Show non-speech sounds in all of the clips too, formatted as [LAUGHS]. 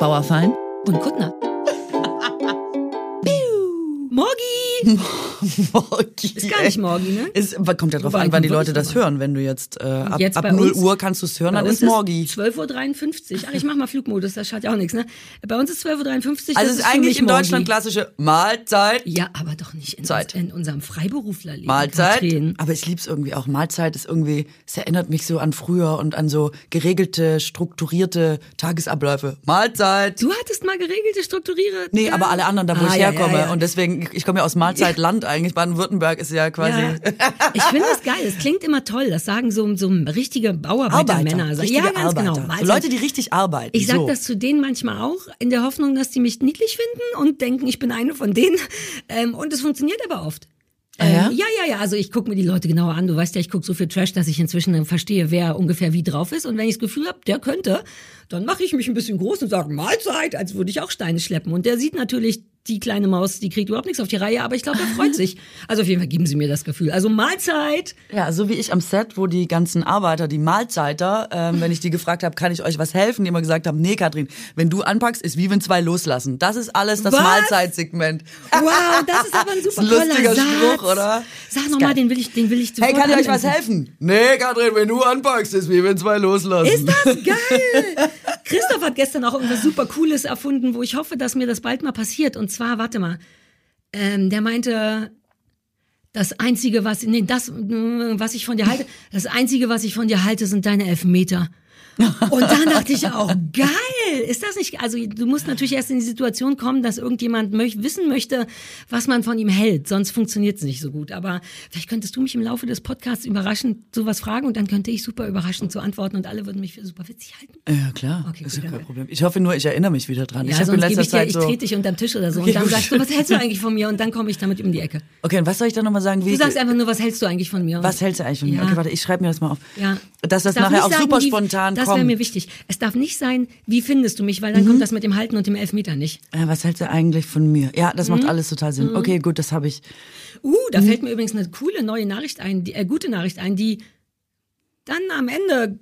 Bauerfein und Kuttner. [LAUGHS] Morgi! [LAUGHS] Morgi. Ist gar nicht Morgi, ne? Ist, kommt ja drauf Wobei, an, wann die Leute das hören. Wenn du jetzt, äh, ab, Jetzt ab bei 0 uns- Uhr kannst du es hören, dann uns ist Morgi. 12.53 Uhr. Ach, ich mach mal Flugmodus, das schadet ja auch nichts, ne? Bei uns ist 12.53 Uhr. Also es ist eigentlich in Morgi. Deutschland klassische Mahlzeit. Ja, aber doch nicht in, Zeit. in unserem Freiberuflerleben. Mahlzeit. Katrin. Aber ich lieb's irgendwie auch. Mahlzeit ist irgendwie, es erinnert mich so an früher und an so geregelte, strukturierte Tagesabläufe. Mahlzeit. Du hattest mal geregelte, strukturierte. Nee, aber alle anderen, da wo Ah, ich ja, herkomme. ja, ja. Und deswegen, ich komme ja aus Mahlzeitland eigentlich. Baden-Württemberg ist ja quasi. Ja. [LAUGHS] Ich finde das geil. Es klingt immer toll. Das sagen so, so richtige Bauarbeitermänner. Arbeiter, So, richtige ja, ganz Arbeiter. genau. So Also, Leute, die richtig arbeiten. ich sag so. das zu denen manchmal auch, in der Hoffnung, dass die mich niedlich finden und denken, ich bin eine von denen. Ähm, und es funktioniert aber oft. Ah, ja? Ähm, ja, ja, ja. Also ich gucke mir die Leute genauer an. Du weißt ja, ich gucke so viel Trash, dass ich inzwischen verstehe, wer ungefähr wie drauf ist. Und wenn ich das Gefühl habe, der könnte, dann mache ich mich ein bisschen groß und sage Mahlzeit, als würde ich auch Steine schleppen. Und der sieht natürlich die kleine Maus, die kriegt überhaupt nichts auf die Reihe, aber ich glaube, er freut [LAUGHS] sich. Also auf jeden Fall geben sie mir das Gefühl. Also Mahlzeit. Ja, so wie ich am Set, wo die ganzen Arbeiter, die Mahlzeiter, ähm, wenn ich die gefragt habe, kann ich euch was helfen, die immer gesagt haben, nee, Katrin, wenn du anpackst, ist wie wenn zwei loslassen. Das ist alles das? Mahlzeitsegment. Wow, das ist aber ein [LAUGHS] super ein lustiger Satz. Spruch, oder? Sag nochmal, den will ich, den will ich Hey, kann ich euch was helfen? Nee, Katrin, wenn du anpackst, ist wie wenn zwei loslassen. Ist das geil? [LAUGHS] Christoph hat gestern auch irgendwas super Cooles erfunden, wo ich hoffe, dass mir das bald mal passiert. Und zwar, warte mal, ähm, der meinte, das Einzige, was, nee, das, was ich von dir halte, das Einzige, was ich von dir halte, sind deine Elfmeter. Und dann dachte ich auch, geil, ist das nicht, also du musst natürlich erst in die Situation kommen, dass irgendjemand möch, wissen möchte, was man von ihm hält, sonst funktioniert es nicht so gut. Aber vielleicht könntest du mich im Laufe des Podcasts überraschend sowas fragen und dann könnte ich super überraschend so antworten und alle würden mich für super witzig halten. Ja, klar. Okay, ist ja kein Problem. Ich hoffe nur, ich erinnere mich wieder dran. ich Ja, habe in sonst gebe ich dir, Zeit ich so. trete dich unterm Tisch oder so Okay, und dann gut. sagst du, was hältst du eigentlich von mir? Und dann komme ich damit um die Ecke. Okay, und was soll ich dann nochmal sagen? Wie, Du sagst einfach nur, was hältst du eigentlich von mir? Was hältst du eigentlich von mir? Ja. Okay, warte, ich schreibe mir das mal auf. Ja. Dass das nachher auch sagen, super spontan Das wäre mir wichtig. Es darf nicht sein, wie findest du mich, weil dann kommt das mit dem Halten und dem Elfmeter nicht. Äh, was hältst du eigentlich von mir? Ja, das Mhm. macht alles total Sinn. Okay, gut, das habe ich. Uh, da fällt mir übrigens eine coole neue Nachricht ein, die, äh, gute Nachricht ein, die dann am Ende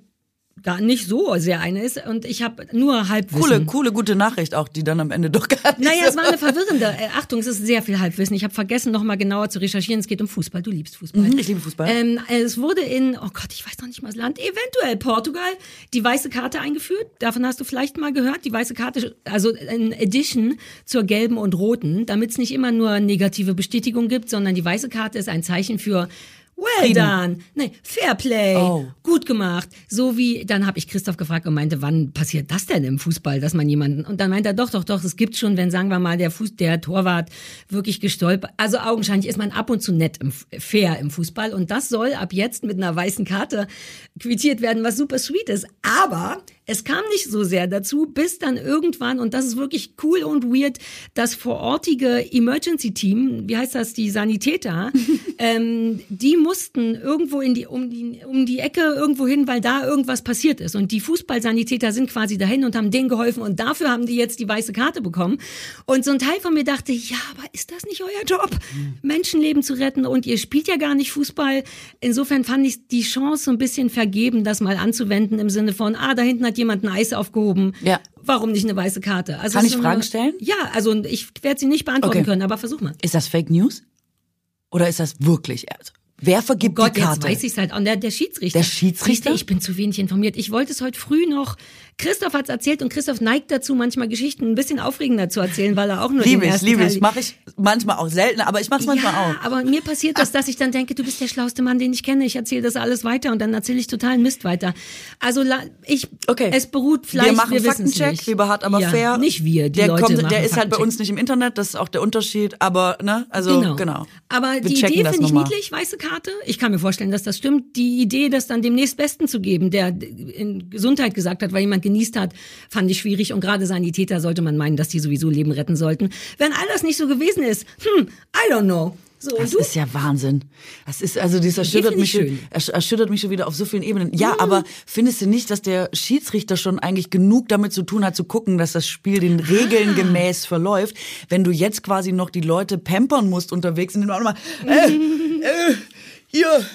gar nicht so sehr eine ist und ich habe nur Halbwissen. Coole, coole, gute Nachricht auch, die dann am Ende doch gar nicht Naja, es war eine [LAUGHS] verwirrende. Äh, Achtung, es ist sehr viel Halbwissen. Ich habe vergessen, noch mal genauer zu recherchieren. Es geht um Fußball. Du liebst Fußball. Mhm, ich liebe Fußball. Ähm, es wurde in, oh Gott, ich weiß noch nicht mal das Land, eventuell Portugal, die weiße Karte eingeführt. Davon hast du vielleicht mal gehört. Die weiße Karte, also in Addition zur gelben und roten, damit es nicht immer nur negative Bestätigung gibt, sondern die weiße Karte ist ein Zeichen für Well done. Nee, Fair Play. Oh. Gut gemacht. So wie, dann habe ich Christoph gefragt und meinte, wann passiert das denn im Fußball, dass man jemanden, und dann meinte er, doch, doch, doch, es gibt schon, wenn, sagen wir mal, der Fuß, der Torwart wirklich gestolpert, also augenscheinlich ist man ab und zu nett im, fair im Fußball und das soll ab jetzt mit einer weißen Karte quittiert werden, was super sweet ist. Aber es kam nicht so sehr dazu, bis dann irgendwann, und das ist wirklich cool und weird, das vorortige Emergency Team, wie heißt das, die Sanitäter, [LAUGHS] ähm, die mussten irgendwo in die, um die, um die Ecke irgendwo hin, weil da irgendwas passiert ist. Und die Fußballsanitäter sind quasi dahin und haben denen geholfen und dafür haben die jetzt die weiße Karte bekommen. Und so ein Teil von mir dachte, ja, aber ist das nicht euer Job, Menschenleben zu retten? Und ihr spielt ja gar nicht Fußball. Insofern fand ich die Chance so ein bisschen vergeben, das mal anzuwenden im Sinne von, ah, da hinten hat jemand ein Eis aufgehoben. Ja. Warum nicht eine weiße Karte? Also Kann ich Fragen eine- stellen? Ja, also ich werde sie nicht beantworten Okay. können, aber versuch mal. Ist das Fake News? Oder ist das wirklich? Also, wer vergibt Oh Gott, die jetzt Karte? weiß ich es halt. Und der, der Schiedsrichter. Der Schiedsrichter? Ich bin zu wenig informiert. Ich wollte es heute früh noch. Christoph hat es erzählt und Christoph neigt dazu, manchmal Geschichten ein bisschen aufregender zu erzählen, weil er auch nur Liebe den ich, liebe ich. Mache ich manchmal auch selten, aber ich mache es manchmal ja, auch. aber mir passiert das, dass ich dann denke, du bist der schlauste Mann, den ich kenne. Ich erzähle das alles weiter und dann erzähle ich totalen Mist weiter. Also ich, Okay. es beruht vielleicht, wir machen wir Faktencheck, nicht. lieber hart, aber ja, fair. Nicht wir, die der Leute kommt, machen der ist halt bei uns nicht im Internet, das ist auch der Unterschied, aber ne, also Genau. genau. Aber Wir die Idee finde ich niedlich, weiße Karte. Ich kann mir vorstellen, dass das stimmt. Die Idee, das dann dem nächstbesten zu geben, der in Gesundheit gesagt hat, weil jemand genießt hat, fand ich schwierig. Und gerade Sanitäter sollte man meinen, dass die sowieso Leben retten sollten. Wenn all das nicht so gewesen ist, hm, I don't know. So, Das ist ja Wahnsinn. Das ist also das erschüttert mich, ich schon- erschüttert mich schon wieder auf so vielen Ebenen. Ja, aber findest du nicht, dass der Schiedsrichter schon eigentlich genug damit zu tun hat, zu gucken, dass das Spiel den Ah. Regeln gemäß verläuft, wenn du jetzt quasi noch die Leute pampern musst unterwegs und dann auch nochmal, äh, [LAUGHS] äh, hier,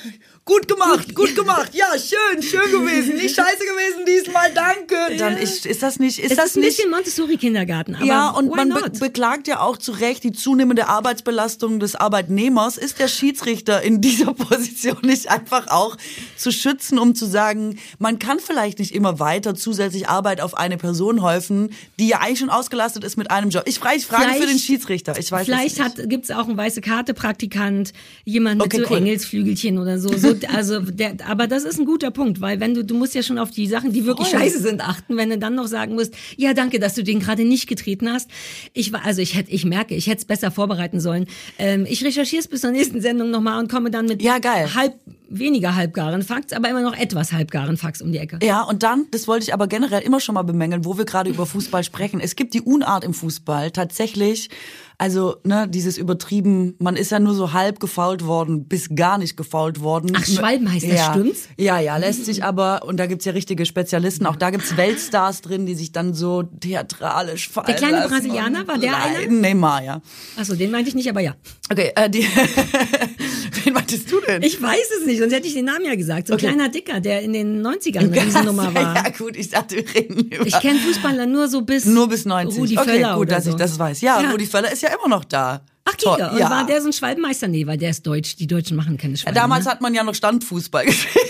Gut gemacht, gut gemacht. Ja, schön, schön gewesen. Nicht [LAUGHS] scheiße gewesen diesmal, danke. Dann ist, ist das nicht, ist Es das ist ein nicht bisschen Montessori-Kindergarten, aber ja, und man be beklagt ja auch zu Recht die zunehmende Arbeitsbelastung des Arbeitnehmers. Ist der Schiedsrichter in [LAUGHS] dieser Position nicht einfach auch zu schützen, um zu sagen, man kann vielleicht nicht immer weiter zusätzlich Arbeit auf eine Person häufen, die ja eigentlich schon ausgelastet ist mit einem Job. Ich frage, ich frage für Vielleicht- den Schiedsrichter. Ich weiß es Vielleicht hat, gibt's auch einen weiße Karte Praktikant, jemand mit Okay, so cool. Engelsflügelchen oder so. so also der, aber das ist ein guter Punkt, weil wenn du du musst ja schon auf die Sachen, die wirklich Voll. scheiße sind, achten, wenn du dann noch sagen musst, ja danke, dass du den gerade nicht getreten hast. Ich war also ich hätte ich merke, ich hätte es besser vorbereiten sollen. Ähm, ich recherchiere es bis zur nächsten Sendung nochmal und komme dann mit Ja, geil. halb weniger halbgaren Facts, aber immer noch etwas halbgaren Facts um die Ecke. Ja, und dann, das wollte ich aber generell immer schon mal bemängeln, wo wir gerade über Fußball sprechen. Es gibt die Unart im Fußball tatsächlich. Also, ne, dieses übertrieben, man ist ja nur so halb gefault worden, bis gar nicht gefault worden. Ach, Schwalben heißt das, ja. stimmt's? Ja, ja, lässt sich aber, und da gibt's ja richtige Spezialisten, auch da gibt's Weltstars drin, die sich dann so theatralisch fallen Der kleine Brasilianer, war der einer? leiden. Neymar, ja. Achso, den meinte ich nicht, aber ja. Okay, äh, die, [LAUGHS] wen meintest du denn? Ich weiß es nicht, sonst hätte ich den Namen ja gesagt. So ein Okay. kleiner Dicker, der in den 90ern eine Riesennummer [LAUGHS] war. Ja gut, ich dachte, wir reden über... Ich kenne Fußballer nur so bis Nur bis 90. Rudi okay, Völler gut, dass so. ich das weiß. Ja, Ja. Rudi Völler ist ja immer noch da. Ach, Giga. Und ja. war der so ein Schwalbenmeister? Nee, weil der ist deutsch. Die Deutschen machen keine Schwalben. Damals ne? hat man ja noch Standfußball [LAUGHS] gespielt.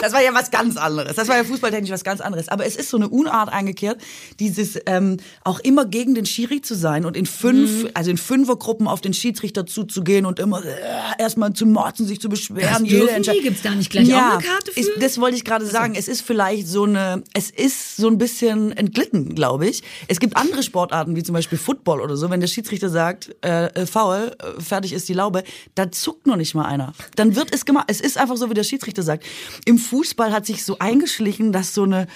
Das war ja was ganz anderes. Das war ja fußballtechnisch was ganz anderes. Aber es ist so eine Unart eingekehrt, dieses ähm, auch immer gegen den Schiri zu sein und in fünf, Mhm. also in Fünfergruppen auf den Schiedsrichter zuzugehen und immer äh, erstmal zu motzen, sich zu beschweren. Das jede? Entscheidung- Gibt's da nicht gleich auch ja, eine Karte für? Ich, das wollte ich gerade sagen. Es ist vielleicht so eine, es ist so ein bisschen entglitten, glaube ich. Es gibt andere Sportarten, wie zum Beispiel Football oder so. Wenn der Schiedsrichter sagt, äh, äh, faul, äh, fertig ist die Laube, da zuckt noch nicht mal einer. Dann wird es gemacht. Es ist einfach so, wie der Schiedsrichter sagt. Im Fußball hat sich so eingeschlichen, dass so eine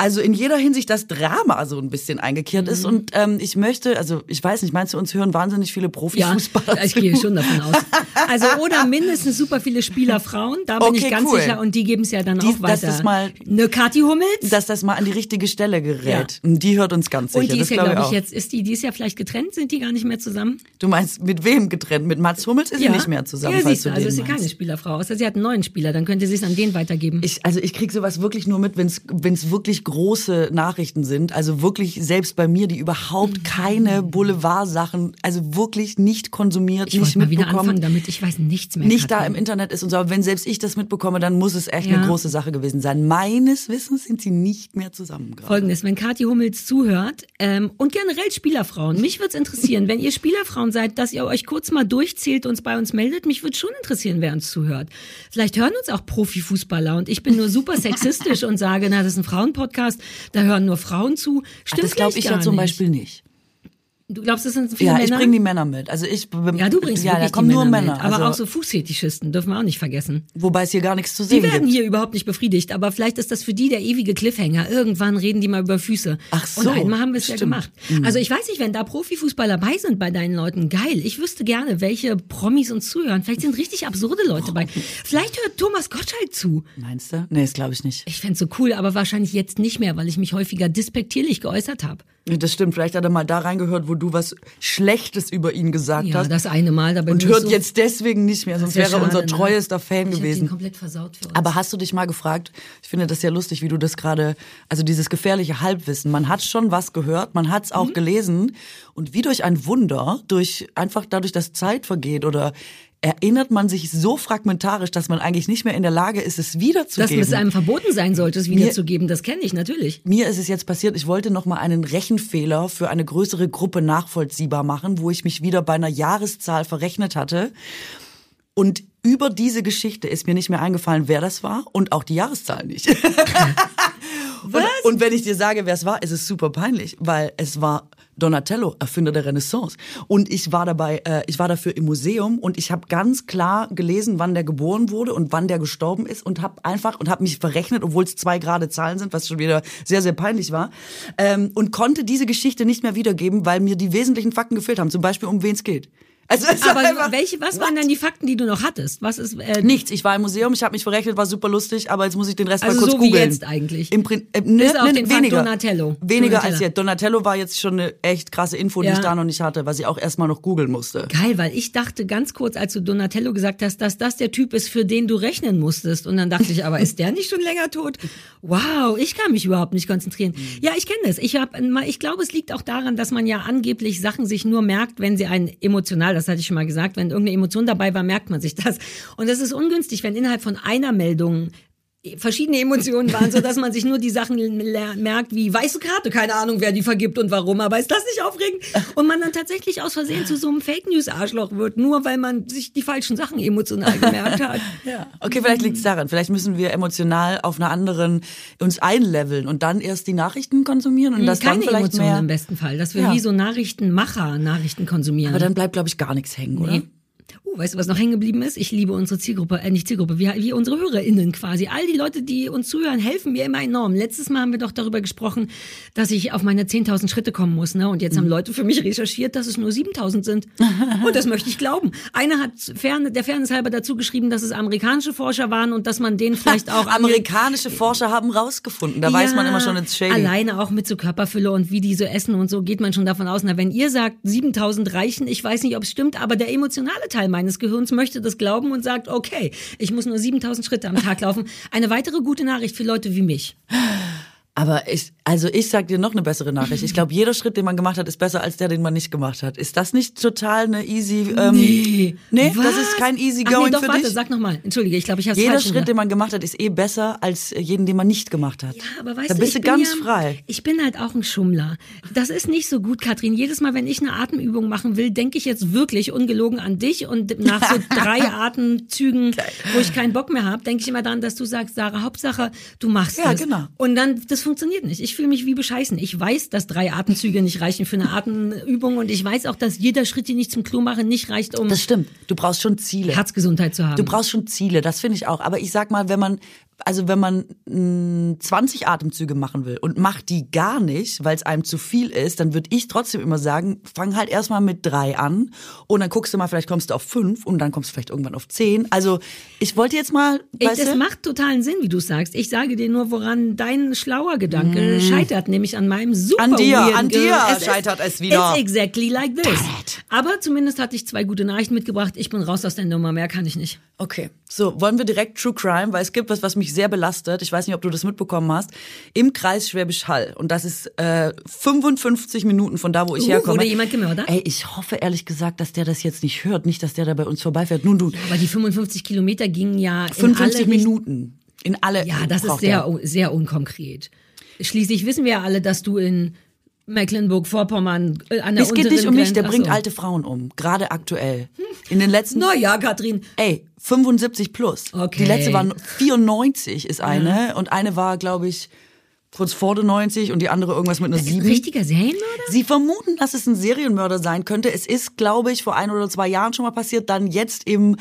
also in jeder Hinsicht das Drama so ein bisschen eingekehrt ist. Mhm. Und ähm, ich möchte, also ich weiß nicht, meinst du, uns hören wahnsinnig viele ja, Profifußballer? ich gehe schon davon aus. [LAUGHS] Also oder mindestens super viele Spielerfrauen, da bin Okay, ich ganz cool. sicher und die geben es ja dann Die- auch dass weiter. das mal- eine Kathi Hummels dass das mal an die richtige Stelle gerät. Die hört uns ganz sicher. und die das ist ja glaub glaube ich auch. jetzt ist die die ist ja vielleicht getrennt, sind die gar nicht mehr zusammen? Du meinst, mit wem getrennt? Mit Mats Hummels ist sie nicht mehr zusammen, Ja, siehst du, also ist sie keine meinst. Spielerfrau, außer sie hat einen neuen Spieler, dann könnte sie es an den weitergeben. Ich, also ich krieg sowas wirklich nur mit, wenn es wirklich große Nachrichten sind. Also wirklich selbst bei mir, die überhaupt keine Boulevardsachen, also wirklich nicht konsumiert, ich nicht mal wieder mitbekommen. anfangen damit, ich weiß nichts mehr. nicht da Katrin. im Internet ist und so, aber wenn selbst ich das mitbekomme, dann muss es echt Ja. eine große Sache gewesen sein. Meines Wissens sind sie nicht mehr zusammen gerade. Folgendes, wenn Kathi Hummels zuhört ähm, und generell Spielerfrauen, mich würde es interessieren, wenn ihr Spielerfrauen seid, dass ihr euch kurz mal durchzählt und bei uns meldet. Mich würde schon interessieren, wer uns zuhört. Vielleicht hören uns auch Profifußballer und ich bin nur super sexistisch und sage, na, das ist ein Frauenpodcast, da hören nur Frauen zu. Ach, Stimmt das glaube ich ja zum. Beispiel nicht. Du glaubst, es sind viele Ja, Männer? ich bringe die Männer mit. Also ich ja, du bringst ja, wirklich da kommen die nur Männer, mit. Aber also, auch so Fußfetischisten dürfen wir auch nicht vergessen. wobei es hier gar nichts zu Die sehen werden gibt. hier überhaupt nicht befriedigt, aber vielleicht ist das für die der ewige Cliffhanger. Irgendwann reden die mal über Füße. Ach so, Und einmal haben wir es ja gemacht. Also ich weiß nicht, wenn da Profifußballer bei sind bei deinen Leuten, geil. Ich wüsste gerne, welche Promis uns zuhören. Vielleicht sind richtig absurde Leute bei. [LAUGHS] Vielleicht hört Thomas Gottschalk zu. Meinst du? Nee, das glaube ich nicht. Ich fänd's so cool, aber wahrscheinlich jetzt nicht mehr, weil ich mich häufiger despektierlich geäußert habe. Das stimmt. Vielleicht hat er mal da reingehört, wo du was Schlechtes über ihn gesagt Ja, hast. das eine Mal. Da bin und ich hört so, jetzt deswegen nicht mehr, sonst wär wäre er unser schade, ne? treuester Fan ich gewesen. komplett versaut für uns. Aber hast du dich mal gefragt, ich finde das ja lustig, wie du das gerade, also dieses gefährliche Halbwissen, man hat schon was gehört, man hat es Mhm. auch gelesen und wie durch ein Wunder, durch einfach dadurch, dass Zeit vergeht oder erinnert man sich so fragmentarisch, dass man eigentlich nicht mehr in der Lage ist, es dass wiederzugeben. es einem verboten sein sollte, es wiederzugeben, das kenne ich natürlich. Mir ist es jetzt passiert, ich wollte noch mal einen Rechenfehler für eine größere Gruppe nachvollziehbar machen, wo ich mich wieder bei einer Jahreszahl verrechnet hatte. Und über diese Geschichte ist mir nicht mehr eingefallen, wer das war und auch die Jahreszahl nicht. [LAUGHS] Was? Und, und wenn ich dir sage, wer es war, ist es super peinlich, weil es war Donatello, Erfinder der Renaissance. Und ich war dabei, äh, ich war dafür im Museum und ich habe ganz klar gelesen, wann der geboren wurde und wann der gestorben ist und habe einfach und habe mich verrechnet, obwohl es zwei gerade Zahlen sind, was schon wieder sehr sehr peinlich war, ähm, und konnte diese Geschichte nicht mehr wiedergeben, weil mir die wesentlichen Fakten gefehlt haben. Zum Beispiel um wen es geht. Also es Aber einfach, welche, was waren denn die Fakten, die du noch hattest? Was ist, äh, Nichts. Ich war im Museum, ich habe mich verrechnet, war super lustig, aber jetzt muss ich den Rest Also mal kurz so wie googeln. jetzt eigentlich. Im Prin äh, ne, Bis auf ne, den Fakt weniger. Donatello. Weniger Donatella. als jetzt. Donatello war jetzt schon eine echt krasse Info, die Ja. ich da noch nicht hatte, was ich auch erstmal noch googeln musste. Geil, weil ich dachte ganz kurz, als du Donatello gesagt hast, dass das der Typ ist, für den du rechnen musstest. Und dann dachte ich, aber [LAUGHS] ist der nicht schon länger tot? Wow, ich kann mich überhaupt nicht konzentrieren. Ja, ich kenne das. Ich hab, ich glaube, es liegt auch daran, dass man ja angeblich Sachen sich nur merkt, wenn sie einen emotional, das hatte ich schon mal gesagt, wenn irgendeine Emotion dabei war, merkt man sich das. Und das ist ungünstig, wenn innerhalb von einer Meldung verschiedene Emotionen waren, so dass man sich nur die Sachen merkt, wie weiße Karte, keine Ahnung, wer die vergibt und warum, aber ist das nicht aufregend? Und man dann tatsächlich aus Versehen zu so einem Fake News Arschloch wird, nur weil man sich die falschen Sachen emotional gemerkt hat. [LAUGHS] Ja. Okay, vielleicht liegt es daran. Vielleicht müssen wir emotional auf einer anderen uns einleveln und dann erst die Nachrichten konsumieren und das dann Keine vielleicht Emotionen mehr. im besten Fall, dass wir Ja. wie so Nachrichtenmacher Nachrichten konsumieren. Aber dann bleibt, glaube ich, gar nichts hängen, oder? Nee. Oh, weißt du, was noch hängen geblieben ist? Ich liebe unsere Zielgruppe, äh, nicht Zielgruppe, wie, wie unsere HörerInnen quasi. All die Leute, die uns zuhören, helfen mir immer enorm. Letztes Mal haben wir doch darüber gesprochen, dass ich auf meine 10.000 Schritte kommen muss, ne? Und jetzt haben Leute für mich recherchiert, dass es nur 7.000 sind. [LAUGHS] Und das möchte ich glauben. Einer hat fern, der Fairness halber dazu geschrieben, dass es amerikanische Forscher waren und dass man denen [LAUGHS] vielleicht auch Amerikanische Forscher haben rausgefunden. Da weiß man immer schon ins Shady. Alleine auch mit so Körperfülle und wie die so essen und so geht man schon davon aus. Na, wenn ihr sagt, 7000 reichen, ich weiß nicht, ob es stimmt, aber der emotionale Teil meines Gehirns möchte das glauben und sagt, okay, ich muss nur 7000 Schritte am Tag laufen. Eine weitere gute Nachricht für Leute wie mich. Aber ich, also ich sag dir noch eine bessere Nachricht. Ich glaube, jeder Schritt, den man gemacht hat, ist besser als der, den man nicht gemacht hat. Ist das nicht total eine easy? Ähm, nee, das Was? ist kein easy Ach nee, going doch, für warte, dich. sag nochmal. Entschuldige, ich glaube, ich habe Jeder falsch Schritt, gesagt. den man gemacht hat, ist eh besser als jeden, den man nicht gemacht hat. Ja, aber weißt da du, bist ich du bin ganz ja, frei. Ich bin halt auch ein Schummler. Das ist nicht so gut, Katrin. Jedes Mal, wenn ich eine Atemübung machen will, denke ich jetzt wirklich ungelogen an dich und nach so [LAUGHS] drei Atemzügen, wo ich keinen Bock mehr habe, denke ich immer daran, dass du sagst, Sarah, Hauptsache, du machst Ja, es. genau. Und dann, das funktioniert nicht. Ich fühle mich wie bescheißen. Ich weiß, dass drei Atemzüge nicht reichen für eine Atemübung und ich weiß auch, dass jeder Schritt, den ich zum Klo mache, nicht reicht, um Das stimmt. Du brauchst schon Ziele. Herzgesundheit zu haben. Du brauchst schon Ziele, das finde ich auch. Aber ich sag mal, wenn man, also wenn man mh, 20 Atemzüge machen will und macht die gar nicht, weil es einem zu viel ist, dann würde ich trotzdem immer sagen, fang halt erstmal mit drei an und dann guckst du mal, vielleicht kommst du auf fünf und dann kommst du vielleicht irgendwann auf zehn. Also ich wollte jetzt mal, Ich, das du, macht totalen Sinn, wie du sagst. Ich sage dir nur, woran dein schlauer Gedanke scheitert, nämlich an meinem super Mm. An dir, an dir Gehirn. scheitert es wieder. It's exactly like this. Aber zumindest hatte ich zwei gute Nachrichten mitgebracht. Ich bin raus aus der Nummer, mehr kann ich nicht. Okay, so wollen wir direkt True Crime, weil es gibt was, was mich sehr belastet. Ich weiß nicht, ob du das mitbekommen hast. Im Kreis Schwäbisch Hall und das ist äh, 55 Minuten von da, wo ich Uh, herkomme. wurde jemand gemördert? Ey, ich hoffe ehrlich gesagt, dass der das jetzt nicht hört, nicht, dass der da bei uns vorbeifährt. Nun du, Aber die 55 Kilometer gingen ja in 55 alle Richt- Minuten in alle. Ja, das ist sehr, sehr unkonkret. Schließlich wissen wir ja alle, dass du in Mecklenburg-Vorpommern äh, an der Es geht nicht um mich, der Grenze- bringt alte Frauen um, gerade aktuell. In den letzten Na ja, Katrin. Ey, 75 plus. Okay. Die letzte war 94 ist eine und eine war, glaube ich, kurz vor der 90 und die andere irgendwas mit einer 7. Richtiger Serienmörder? Sie vermuten, dass es ein Serienmörder sein könnte. Es ist, glaube ich, vor ein oder zwei Jahren schon mal passiert, dann jetzt im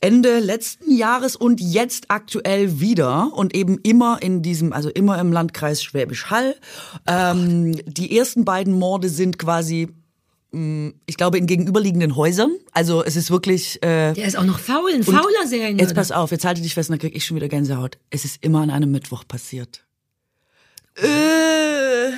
Ende letzten Jahres und jetzt aktuell wieder und eben immer in diesem, also immer im Landkreis Schwäbisch Hall. Ähm, die ersten beiden Morde sind quasi, mh, ich glaube, in gegenüberliegenden Häusern. Also es ist wirklich. Äh, Der ist auch noch faul, ein fauler Serienmörder. Jetzt pass auf, jetzt halte dich fest, dann krieg ich schon wieder Gänsehaut. Es ist immer an einem Mittwoch passiert. Äh.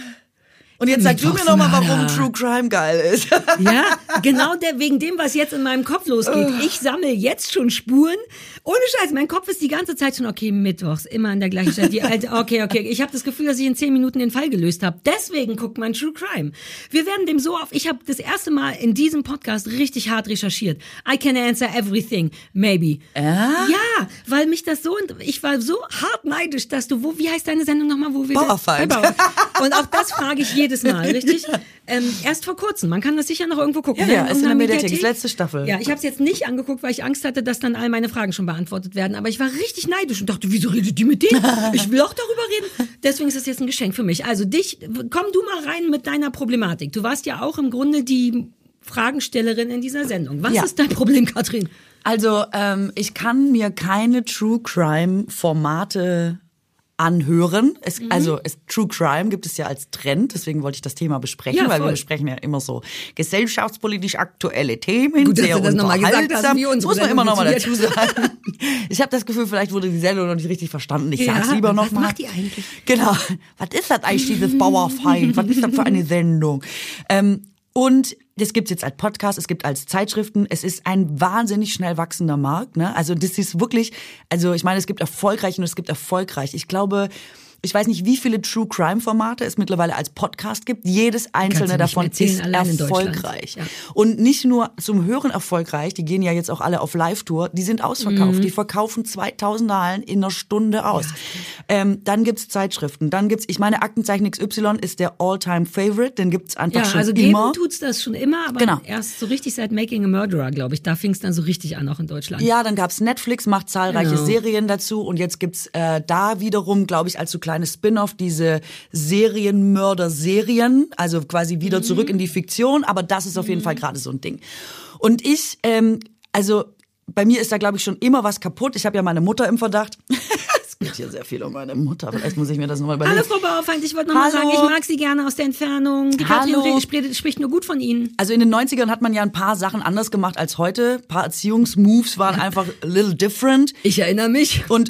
Und jetzt sag du mir noch mal, warum. True Crime geil ist. [LAUGHS] Ja, genau der, wegen dem, was jetzt in meinem Kopf losgeht. Ich sammle jetzt schon Spuren. Ohne Scheiß, mein Kopf ist die ganze Zeit schon, okay, Mittwochs, immer an der gleichen Stelle. Die alte, okay, okay. Ich habe das Gefühl, dass ich in zehn Minuten den Fall gelöst habe. Deswegen guckt man True Crime. Wir werden dem so auf. Ich habe das erste Mal in diesem Podcast richtig hart recherchiert. I can answer everything, maybe. Ja? Ja, weil mich das so, ich war so hart neidisch, dass du, wo, wie heißt deine Sendung nochmal, wo wir Bauerfeind. Und auch das frage ich [LAUGHS] jedes Mal, [LAUGHS] richtig? Ähm, erst vor kurzem. Man kann das sicher noch irgendwo gucken. Ja, ne? ja, ist in der Mediathek, ist letzte Staffel. Ja, ich habe es jetzt nicht angeguckt, weil ich Angst hatte, dass dann all meine Fragen schon beantwortet werden. Aber ich war richtig neidisch und dachte, wieso redet die mit denen? [LAUGHS] Ich will auch darüber reden. Deswegen ist das jetzt ein Geschenk für mich. Also dich, komm du mal rein mit deiner Problematik. Du warst ja auch im Grunde die Fragenstellerin in dieser Sendung. Was Ja. ist dein Problem, Katrin? Also, ähm, ich kann mir keine True Crime Formate anhören. Es, Also es, True Crime gibt es ja als Trend, deswegen wollte ich das Thema besprechen, Ja, weil wir besprechen ja immer so gesellschaftspolitisch aktuelle Themen. Gut, dass sehr du das noch mal gesagt hast, wie unsere Muss man immer noch mal dazu sagen. Ich habe das Gefühl, vielleicht wurde die Sendung noch nicht richtig verstanden. Ich Ja, sag's lieber noch was macht die eigentlich? Genau. Was ist das eigentlich, dieses Bauerfeind? Was ist das für eine [LAUGHS] Sendung? Ähm, und das gibt's jetzt als Podcast, es gibt als Zeitschriften. Es ist ein wahnsinnig schnell wachsender Markt. Ne? Also das ist wirklich, also ich meine, es gibt erfolgreich und es gibt erfolgreich. Ich glaube, ich weiß nicht, wie viele True Crime Formate es mittlerweile als Podcast gibt. Jedes einzelne davon ist erfolgreich. Ja. Und nicht nur zum Hören erfolgreich, die gehen ja jetzt auch alle auf Live-Tour, die sind ausverkauft. Mhm. Die verkaufen 2000 Hallen in einer Stunde aus. ähm, dann gibt's Zeitschriften, dann gibt's, ich meine, Aktenzeichen XY ist der All-Time-Favorite, den gibt's einfach Ja, schon also immer. tut's das schon immer, aber Genau. erst so richtig seit Making a Murderer, glaube ich. Da fing's dann so richtig an, auch in Deutschland. Ja, dann gab's Netflix, macht zahlreiche Genau. Serien dazu und jetzt gibt's äh, da wiederum, glaube ich, als so kleines Spin-off diese Serienmörder-Serien, also quasi Mhm. wieder zurück in die Fiktion, aber das ist auf jeden Fall gerade so ein Ding. Und ich, ähm, also bei mir ist da, glaube ich, schon immer was kaputt. Ich habe ja meine Mutter im Verdacht. Geht hier sehr viel um meine Mutter. Vielleicht muss ich mir das nochmal überlegen. Hallo Frau Bauerfeind, ich wollte noch mal Hallo. sagen, ich mag Sie gerne aus der Entfernung. Die Hallo. Spricht nur gut von Ihnen. Also in den 90ern hat man ja ein paar Sachen anders gemacht als heute. Ein paar Erziehungsmoves waren einfach a little different. Ich erinnere mich. Und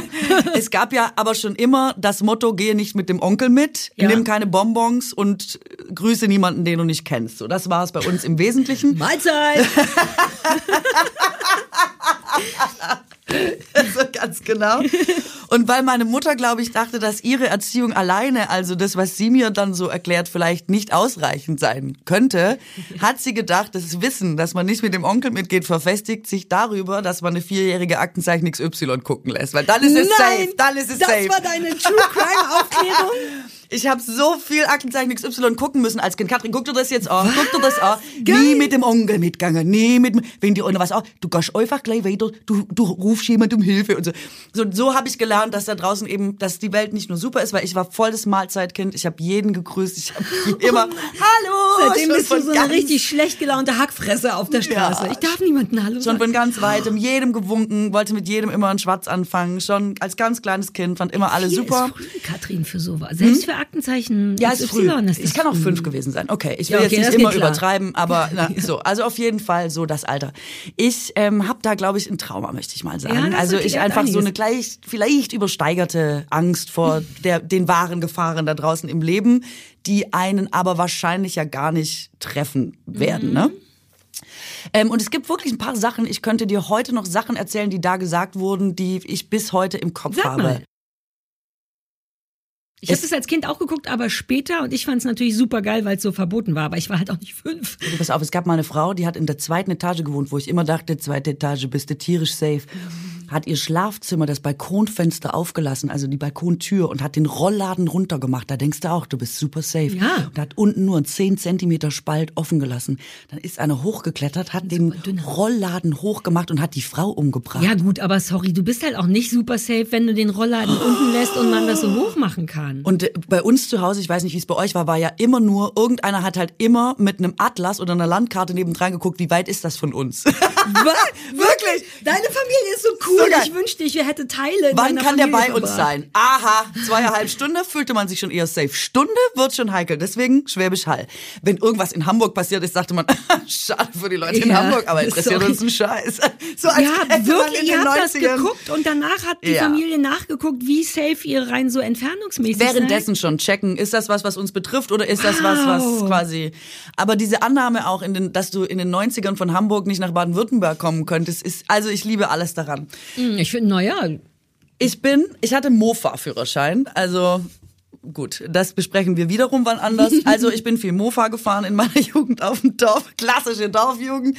[LAUGHS] es gab ja aber schon immer das Motto, gehe nicht mit dem Onkel mit, Ja. nimm keine Bonbons und grüße niemanden, den du nicht kennst. So, das war es bei uns im Wesentlichen. Mahlzeit! [LAUGHS] [LAUGHS] so ganz genau. Und weil meine Mutter, glaube ich, dachte, dass ihre Erziehung alleine, also das, was sie mir dann so erklärt, vielleicht nicht ausreichend sein könnte, hat sie gedacht, das Wissen, dass man nicht mit dem Onkel mitgeht, verfestigt sich darüber, dass man eine vierjährige Aktenzeichen XY gucken lässt. Weil dann ist es safe. Dann ist es das safe. war deine True Crime Aufklärung. [LAUGHS] Ich habe so viel Aktenzeichen XY gucken müssen als Kind. Katrin, guck dir das jetzt an. Guck dir das an. Nie mit dem Onkel mitgegangen. Nie mit, dem- wenn dir einer was an, du gehst einfach gleich weiter, du, du rufst jemand um Hilfe und so. So, so habe ich gelernt, dass da draußen eben, dass die Welt nicht nur super ist, weil ich war voll das Mahlzeitkind. Ich habe jeden gegrüßt. Ich habe [LAUGHS] immer, hallo. Seitdem bist du so eine richtig schlecht gelaunte Hackfresse auf der Straße. Ja. Ich darf niemanden Hallo Schon sagen. von ganz weitem, jedem gewunken, wollte mit jedem immer einen Schwatz anfangen. Schon als ganz kleines Kind, fand immer alle Hier super. ist Katrin, für sowas. Selbst für Aktenzeichen Ja, ist früh. Ist Es kann auch fünf gewesen sein. Okay, ich will Ja, okay, jetzt nicht immer klar. übertreiben, aber na, [LAUGHS] so. Also auf jeden Fall so das Alter. Ich ähm, habe da, glaube ich, ein Trauma, möchte ich mal sagen. Ja, also ich einfach so einiges. eine gleich, vielleicht übersteigerte Angst vor [LAUGHS] der, den wahren Gefahren da draußen im Leben, die einen aber wahrscheinlich ja gar nicht treffen werden. Ne? Ähm, und es gibt wirklich ein paar Sachen, ich könnte dir heute noch Sachen erzählen, die da gesagt wurden, die ich bis heute im Kopf habe. Ich habe Es- das als Kind auch geguckt, aber später und ich fand es natürlich super geil, weil es so verboten war. Aber ich war halt auch nicht fünf. Du, pass auf, es gab mal eine Frau, die hat in der zweiten Etage gewohnt, wo ich immer dachte, zweite Etage, bist du tierisch safe. Hat ihr Schlafzimmer, das Balkonfenster aufgelassen, also die Balkontür und hat den Rollladen runtergemacht. Da denkst du auch, du bist super safe. Ja. Und hat unten nur einen 10 Zentimeter Spalt offen gelassen. Dann ist einer hochgeklettert, hat den. Rollladen hochgemacht und hat die Frau umgebracht. Ja gut, aber sorry, du bist halt auch nicht super safe, wenn du den Rollladen unten lässt und man das so hoch machen kann. Und äh, bei uns zu Hause, ich weiß nicht, wie es bei euch war, war ja immer nur, irgendeiner hat halt immer mit einem Atlas oder einer Landkarte nebendran geguckt, wie weit ist das von uns? [LAUGHS] Was? [LAUGHS] Wirklich? Deine Familie ist so cool. So ich wünschte, ich hätte Teile. Wann kann der Familie bei uns verbracht. sein? Aha, zweieinhalb Stunden fühlte man sich schon eher safe. Stunde wird schon heikel. Deswegen Schwäbisch Hall. Wenn irgendwas in Hamburg passiert ist, sagte man, [LAUGHS] schade für die Leute in Ja, Hamburg, aber interessiert sorry. uns ein Scheiß. [LAUGHS] So als Ja, wirklich, ihr habt das 90ern geguckt und danach hat die Ja. Familie nachgeguckt, wie safe ihr rein so entfernungsmäßig Währenddessen seid. schon checken, ist das was, was uns betrifft oder ist das was, was Wow. quasi. Aber diese Annahme auch, in den, dass du in den 90ern von Hamburg nicht nach Baden-Württemberg kommen könntest, ist, also ich liebe alles daran. Hm, Ich finde, naja, Ich bin, ich hatte Mofa-Führerschein, also gut, das besprechen wir wiederum wann anders. [LAUGHS] Also ich bin viel Mofa gefahren in meiner [LAUGHS] Jugend auf dem Dorf, klassische Dorfjugend.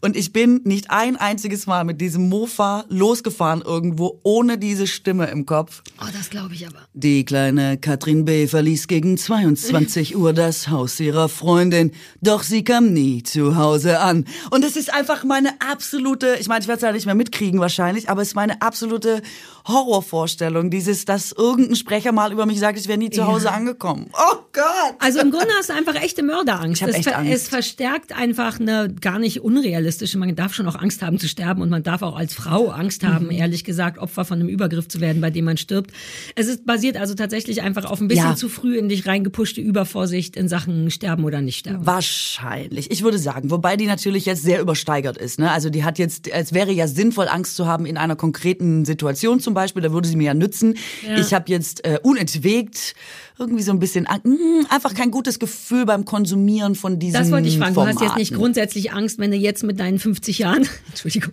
Und ich bin nicht ein einziges Mal mit diesem Mofa losgefahren irgendwo ohne diese Stimme im Kopf. oh, das glaube ich aber. Die kleine Katrin B. verließ gegen 22 [LAUGHS] Uhr das Haus ihrer Freundin, doch sie kam nie zu Hause an. Und es ist einfach meine absolute, ich meine, ich werde es ja nicht mehr mitkriegen wahrscheinlich, aber es ist meine absolute Horrorvorstellung, dieses, dass irgendein Sprecher mal über mich sagt, ich wäre nie zu Hause Ja. angekommen. Oh Gott! Also im Grunde hast du einfach echte Mörderangst. Ich es, echt ver- Angst. es verstärkt einfach eine gar nicht unrealistische. Man darf schon auch Angst haben zu sterben und man darf auch als Frau Angst haben, Mhm. ehrlich gesagt, Opfer von einem Übergriff zu werden, bei dem man stirbt. Es ist basiert also tatsächlich einfach auf ein bisschen Ja. zu früh in dich reingepuschte Übervorsicht in Sachen sterben oder nicht sterben. Wahrscheinlich. Ich würde sagen, wobei die natürlich jetzt sehr übersteigert ist. Ne? Also die hat jetzt, es wäre ja sinnvoll, Angst zu haben in einer konkreten Situation zum Beispiel. Da würde sie mir ja nützen. Ja. Ich habe jetzt äh, unentwegt irgendwie so ein bisschen Ang- mm, einfach kein gutes Gefühl beim Konsumieren von diesen Das wollte ich fragen. Du hast Formaten. jetzt nicht grundsätzlich Angst, wenn du jetzt mit deinen 50 Jahren, [LAUGHS] Entschuldigung,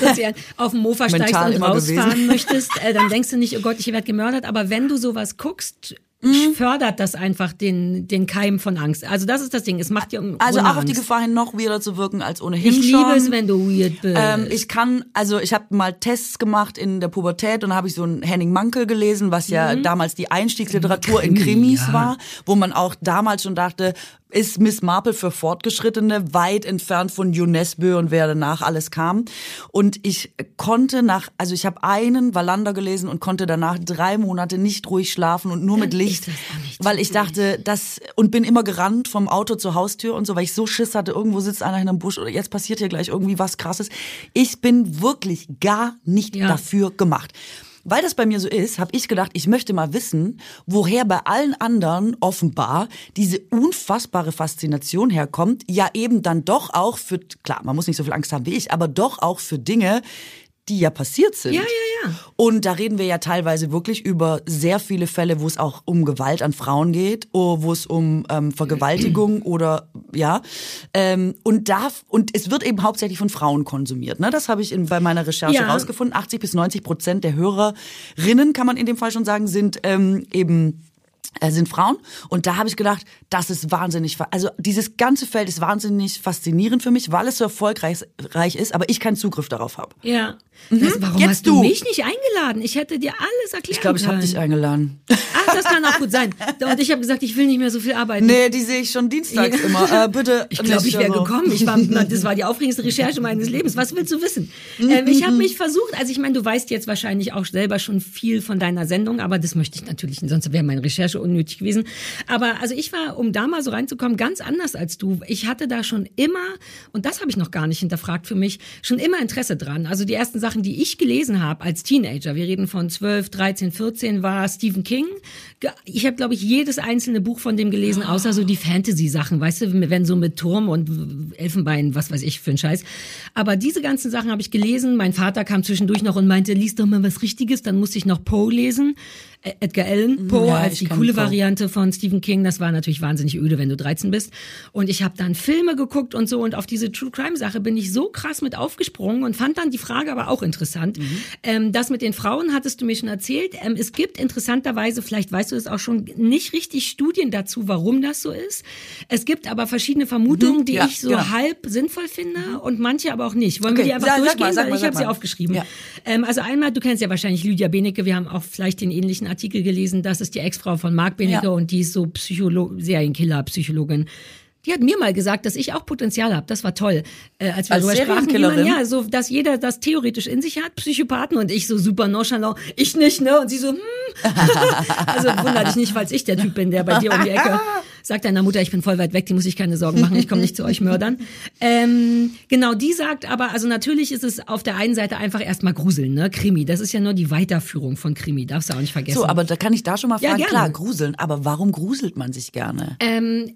40 Jahren auf dem Mofa steigst Mental und rausfahren gewesen. möchtest, äh, dann denkst du nicht, oh Gott, ich werde gemördert. Aber wenn du sowas guckst, Mhm. fördert das einfach den, den Keim von Angst. Also das ist das Ding. Es macht dir Also auch auf die. Gefahr hin, noch weirder zu wirken als ohnehin Ich schon. liebe es, wenn du weird bist. Ähm, ich kann, also ich habe mal Tests gemacht in der Pubertät und da habe ich so einen Henning Mankel gelesen, was ja damals die Einstiegsliteratur in Mhm. Krimi, Krimis ja. war, wo man auch damals schon dachte, ist Miss Marple für Fortgeschrittene weit entfernt von UNESCO und wer danach alles kam. Und ich konnte nach, also ich habe einen Wallander gelesen und konnte danach drei Monate nicht ruhig schlafen und nur mit [LAUGHS] Licht, ist das auch nicht weil ich dachte, das und bin immer gerannt vom Auto zur Haustür und so, weil ich so Schiss hatte, irgendwo sitzt einer in einem Busch oder jetzt passiert hier gleich irgendwie was Krasses. Ich bin wirklich gar nicht Ja. dafür gemacht. Weil das bei mir so ist, habe ich gedacht, ich möchte mal wissen, woher bei allen anderen offenbar diese unfassbare Faszination herkommt. Ja, eben dann doch auch für, klar, man muss nicht so viel Angst haben wie ich, aber doch auch für Dinge, die ja passiert sind. Ja, ja, ja. Und da reden wir ja teilweise wirklich über sehr viele Fälle, wo es auch um Gewalt an Frauen geht, oder wo es um ähm, Vergewaltigung [CLEARS THROAT] oder ja. Ähm, und darf und es wird eben hauptsächlich von Frauen konsumiert. Ne? Das habe ich in, bei meiner Recherche Ja. rausgefunden. 80 bis 90 Prozent der Hörerinnen, kann man in dem Fall schon sagen, sind ähm, eben sind Frauen und da habe ich gedacht, das ist wahnsinnig, also dieses ganze Feld ist wahnsinnig faszinierend für mich, weil es so erfolgreich reich ist, aber ich keinen Zugriff darauf habe. ja. Das, warum Mhm. Jetzt hast du du. mich nicht eingeladen? Ich hätte dir alles erklärt. Ich glaube, ich habe dich eingeladen. Ach, das kann auch gut sein. [LAUGHS] Und ich habe gesagt, ich will nicht mehr so viel arbeiten. Nee, die sehe ich schon dienstags Ja. immer. Äh, bitte. Ich glaube, ich wäre also. gekommen. Ich war, [LAUGHS] das war die aufregendste Recherche meines Lebens. Was willst du wissen? Ähm, ich habe [LAUGHS] mich versucht, also ich meine, du weißt jetzt wahrscheinlich auch selber schon viel von deiner Sendung, aber das möchte ich natürlich, sonst wäre meine Recherche unnötig gewesen. Aber also ich war, um da mal so reinzukommen, ganz anders als du. Ich hatte da schon immer, und das habe ich noch gar nicht hinterfragt für mich, schon immer Interesse dran. Also die ersten Sachen, die ich gelesen habe als Teenager, wir reden von 12, 13, 14, war Stephen King. Ich habe, glaube ich, jedes einzelne Buch von dem gelesen, außer so die Fantasy-Sachen, weißt du, wenn so mit Turm und Elfenbein, was weiß ich für ein Scheiß. Aber diese ganzen Sachen habe ich gelesen. Mein Vater kam zwischendurch noch und meinte, lies doch mal was Richtiges. Dann musste ich noch Poe lesen. Edgar Allan Poe Ja, als die coole Poe. Variante von Stephen King. Das war natürlich wahnsinnig öde, wenn du 13 bist. Und ich habe dann Filme geguckt und so. Und auf diese True Crime Sache bin ich so krass mit aufgesprungen und fand dann die Frage aber auch interessant. Mhm. Ähm, das mit den Frauen hattest du mir schon erzählt. Ähm, es gibt interessanterweise, vielleicht weißt du es auch schon, nicht richtig Studien dazu, warum das so ist. Es gibt aber verschiedene Vermutungen, die Mhm. ja, ich so genau. halb sinnvoll finde und manche aber auch nicht. Wollen wir Okay, die einfach ja, durchgehen? mal, mal, ich habe sie aufgeschrieben. Ja. Ähm, also einmal, du kennst ja wahrscheinlich Lydia Benecke, wir haben auch vielleicht den ähnlichen Artikel gelesen, das ist die Ex-Frau von Marc Benecke Ja. und die ist so Psycholo Serienkiller, Psychologin. Die hat mir mal gesagt, dass ich auch Potenzial habe. Das war toll. Äh, als wir Als darüber sprachen, wie man, ja, so, dass jeder das theoretisch in sich hat, Psychopathen und ich so super nonchalant, ich nicht, ne? Und sie so, hm. [LAUGHS] also wundert dich nicht, falls ich der Typ bin, der bei dir um die Ecke [LAUGHS] sagt deiner Mutter, ich bin voll weit weg, die muss sich keine Sorgen machen, ich komme nicht zu euch Mördern. Ähm, genau, die sagt aber, also natürlich ist es auf der einen Seite einfach erstmal Gruseln, ne? Krimi, das ist ja nur die Weiterführung von Krimi, darfst du auch nicht vergessen. So, aber da kann ich da schon mal Ja, fragen, gerne. klar, gruseln, aber warum gruselt man sich gerne? Ähm,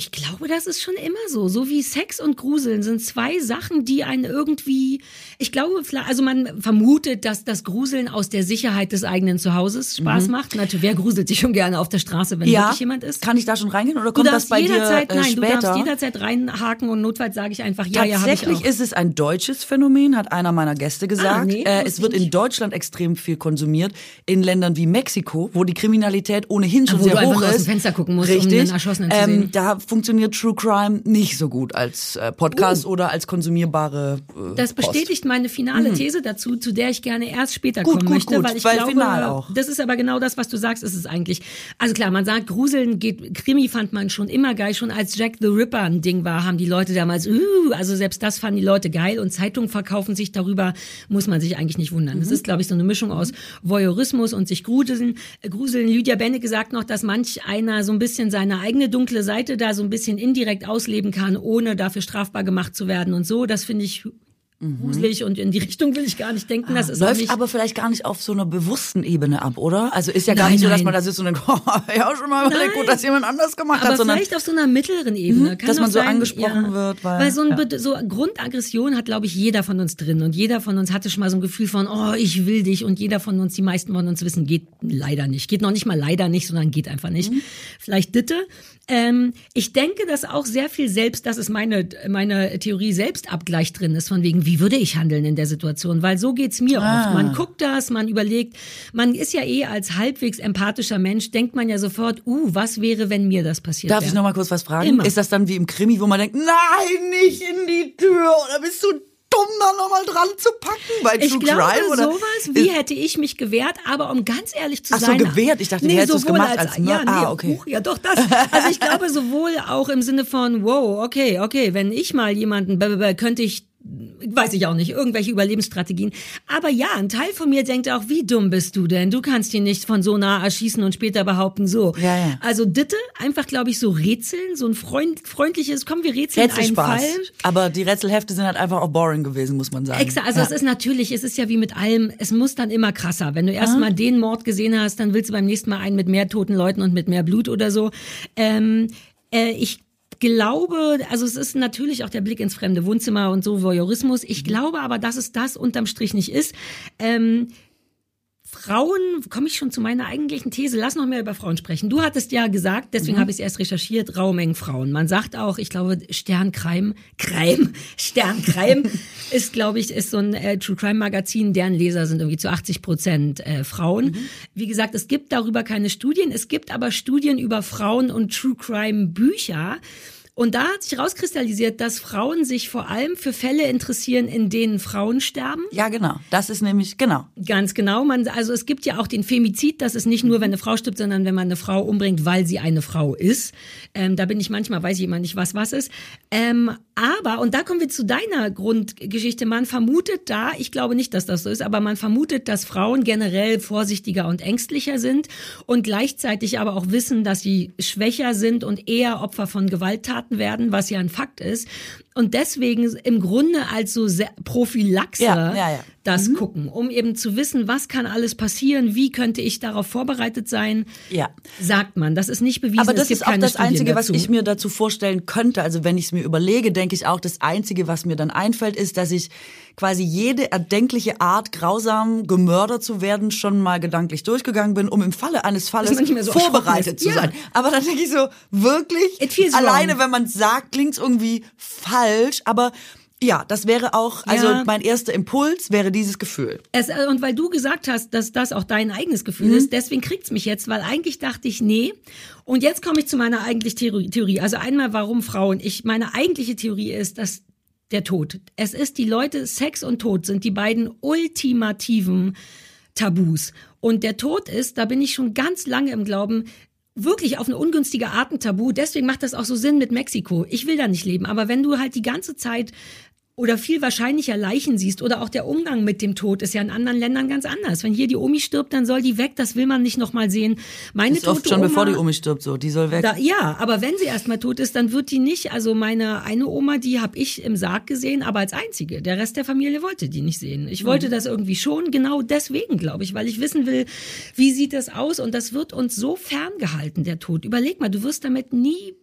ich glaube, das ist schon immer so. So wie Sex und Gruseln sind zwei Sachen, die einen irgendwie, ich glaube, also man vermutet, dass das Gruseln aus der Sicherheit des eigenen Zuhauses Spaß macht. Natürlich, wer gruselt sich schon gerne auf der Straße, wenn wirklich jemand ist? Kann ich da schon reingehen oder Du kommt das bei dir jederzeit, äh, nein, du später? darfst jederzeit reinhaken und notfalls sage ich einfach, ja, ja, habe ich Tatsächlich ist es ein deutsches Phänomen, hat einer meiner Gäste gesagt. Ah, nee, äh, es wird ich in nicht. Deutschland extrem viel konsumiert. In Ländern wie Mexiko, wo die Kriminalität ohnehin schon wo sehr du einfach hoch nur aus ist. dem Fenster gucken musst, um Richtig. einen Erschossenen zu sehen. Ähm, da funktioniert True Crime nicht so gut als äh, Podcast Uh. oder als konsumierbare äh, Das Post. bestätigt meine finale These dazu, zu der ich gerne erst später Mhm. Gut, kommen gut, möchte, gut, weil ich weil glaube, final auch. das ist aber genau das, was du sagst, ist es eigentlich. Also klar, man sagt, Gruseln geht, Krimi fand man schon immer geil, schon als Jack the Ripper ein Ding war, haben die Leute damals, uh, also selbst das fanden die Leute geil und Zeitungen verkaufen sich darüber, muss man sich eigentlich nicht wundern. Mhm. Das ist, glaube ich, so eine Mischung aus Voyeurismus und sich gruseln. Äh, Gruseln. Lydia Bennecke sagt noch, dass manch einer so ein bisschen seine eigene dunkle Seite da so ein bisschen indirekt ausleben kann, ohne dafür strafbar gemacht zu werden und so. Das finde ich gruselig und in die Richtung will ich gar nicht denken. Das ist Mhm. Ah, Läuft nicht, aber vielleicht gar nicht auf so einer bewussten Ebene ab, oder? Also ist ja gar Nein, nicht so, dass nein. man da sitzt und denkt, [LAUGHS] oh, ja, schon mal überlegt, gut, dass jemand anders gemacht aber hat, sondern vielleicht auf so einer mittleren Ebene. Mhm, Kann dass man so sein, angesprochen ja, wird, weil- so, ein, ja. So Grundaggression hat, glaube ich, jeder von uns drin. Und jeder von uns hatte schon mal so ein Gefühl von, oh, ich will dich. Und jeder von uns, die meisten von uns wissen, geht leider nicht. Geht noch nicht mal leider nicht, sondern geht einfach nicht. Mhm. Vielleicht Ditte. Ähm, ich denke, dass auch sehr viel selbst, das ist meine, meine Theorie, Selbstabgleich drin ist, von wegen, wie würde ich handeln in der Situation? Weil so geht's mir Ah. oft. Man guckt das, man überlegt, man ist ja eh als halbwegs empathischer Mensch, denkt man ja sofort, uh, was wäre, wenn mir das passiert Darf wäre? ich noch mal kurz was fragen? Immer. Ist das dann wie im Krimi, wo man denkt, nein, nicht in die Tür oder bist du dumm, da noch mal dran zu packen bei True Ich glaube, Crime? Oder? sowas, wie hätte ich mich gewehrt, aber um ganz ehrlich zu Ach so, sein. gewehrt. Ich dachte, wie hättest du es gemacht als ja, Mörder? nee, Ah, okay. Huch, ja, doch das. Also ich glaube sowohl auch im Sinne von, wow, okay, okay, wenn ich mal jemanden, könnte ich weiß ich auch nicht, irgendwelche Überlebensstrategien. Aber ja, ein Teil von mir denkt auch, wie dumm bist du denn? Du kannst ihn nicht von so nah erschießen und später behaupten, so. Ja, ja. Also Ditte, einfach, glaube ich, so rätseln, so ein freund, freundliches, komm, wir rätseln einen Rätselspaß. Fall. Aber die Rätselhefte sind halt einfach auch boring gewesen, muss man sagen. Extra, also ja. es ist natürlich, es ist ja wie mit allem, es muss dann immer krasser. Wenn du erst mal den Mord gesehen hast, dann willst du beim nächsten Mal einen mit mehr toten Leuten und mit mehr Blut oder so. Ähm, äh, ich glaube, also es ist natürlich auch der Blick ins fremde Wohnzimmer und so Voyeurismus. Ich glaube aber, dass es das unterm Strich nicht ist. Ähm, Frauen, komme ich schon zu meiner eigentlichen These, lass noch mehr über Frauen sprechen. Du hattest ja gesagt, deswegen habe ich es erst recherchiert, Raumengen Frauen. Man sagt auch, ich glaube, Sternkreim, Kreim, [LAUGHS] Sternkreim [LAUGHS] ist, glaube ich, ist so ein äh, True Crime Magazin, deren Leser sind irgendwie zu 80 Prozent äh, Frauen. Wie gesagt, es gibt darüber keine Studien, es gibt aber Studien über Frauen und True Crime Bücher. Und da hat sich rauskristallisiert, dass Frauen sich vor allem für Fälle interessieren, in denen Frauen sterben. Ja, genau. Das ist nämlich, genau. Ganz genau. Man, also es gibt ja auch den Femizid. Das ist nicht nur, wenn eine Frau stirbt, sondern wenn man eine Frau umbringt, weil sie eine Frau ist. Ähm, da bin ich manchmal, weiß ich immer nicht, was was ist. Ähm, aber, und da kommen wir zu deiner Grundgeschichte. Man vermutet da, ich glaube nicht, dass das so ist, aber man vermutet, dass Frauen generell vorsichtiger und ängstlicher sind und gleichzeitig aber auch wissen, dass sie schwächer sind und eher Opfer von Gewalttaten werden, was ja ein Fakt ist. Und deswegen im Grunde als so Prophylaxe Ja, ja, ja. das gucken, um eben zu wissen, was kann alles passieren, wie könnte ich darauf vorbereitet sein, Ja. sagt man. Das ist nicht bewiesen. Aber das ist auch das Studien Einzige, was dazu. ich mir dazu vorstellen könnte. Also wenn ich es mir überlege, denke ich auch, das Einzige, was mir dann einfällt, ist, dass ich quasi jede erdenkliche Art, grausam gemördert zu werden, schon mal gedanklich durchgegangen bin, um im Falle eines Falles so vorbereitet zu Ja. sein. Aber dann denke ich so, wirklich, alleine wrong. wenn man sagt, klingt irgendwie falsch, aber ja, das wäre auch, also Ja. mein erster Impuls wäre dieses Gefühl. Es, äh, und weil du gesagt hast, dass das auch dein eigenes Gefühl Mhm. ist, deswegen kriegt's mich jetzt, weil eigentlich dachte ich, nee. Und jetzt komme ich zu meiner eigentlichen Theorie. Theorie. Also einmal, warum Frauen? Ich, meine eigentliche Theorie ist, dass der Tod. Es ist die Leute, Sex und Tod sind die beiden ultimativen Tabus. Und der Tod ist, da bin ich schon ganz lange im Glauben, wirklich auf eine ungünstige Art ein Tabu. Deswegen macht das auch so Sinn mit Mexiko. Ich will da nicht leben. Aber wenn du halt die ganze Zeit oder viel wahrscheinlicher Leichen siehst oder auch der Umgang mit dem Tod ist ja in anderen Ländern ganz anders. Wenn hier die Omi stirbt, dann soll die weg. Das will man nicht nochmal sehen. Meine Das ist oft schon Oma, bevor die Omi stirbt, so, die soll weg. da, ja, aber wenn sie erstmal tot ist, dann wird die nicht, also meine eine Oma, die habe ich im Sarg gesehen, aber als einzige. Der Rest der Familie wollte die nicht sehen. Ich wollte Mhm. das irgendwie schon, genau deswegen, glaube ich, weil ich wissen will, wie sieht das aus und das wird uns so ferngehalten, der Tod. Überleg mal, du wirst damit nie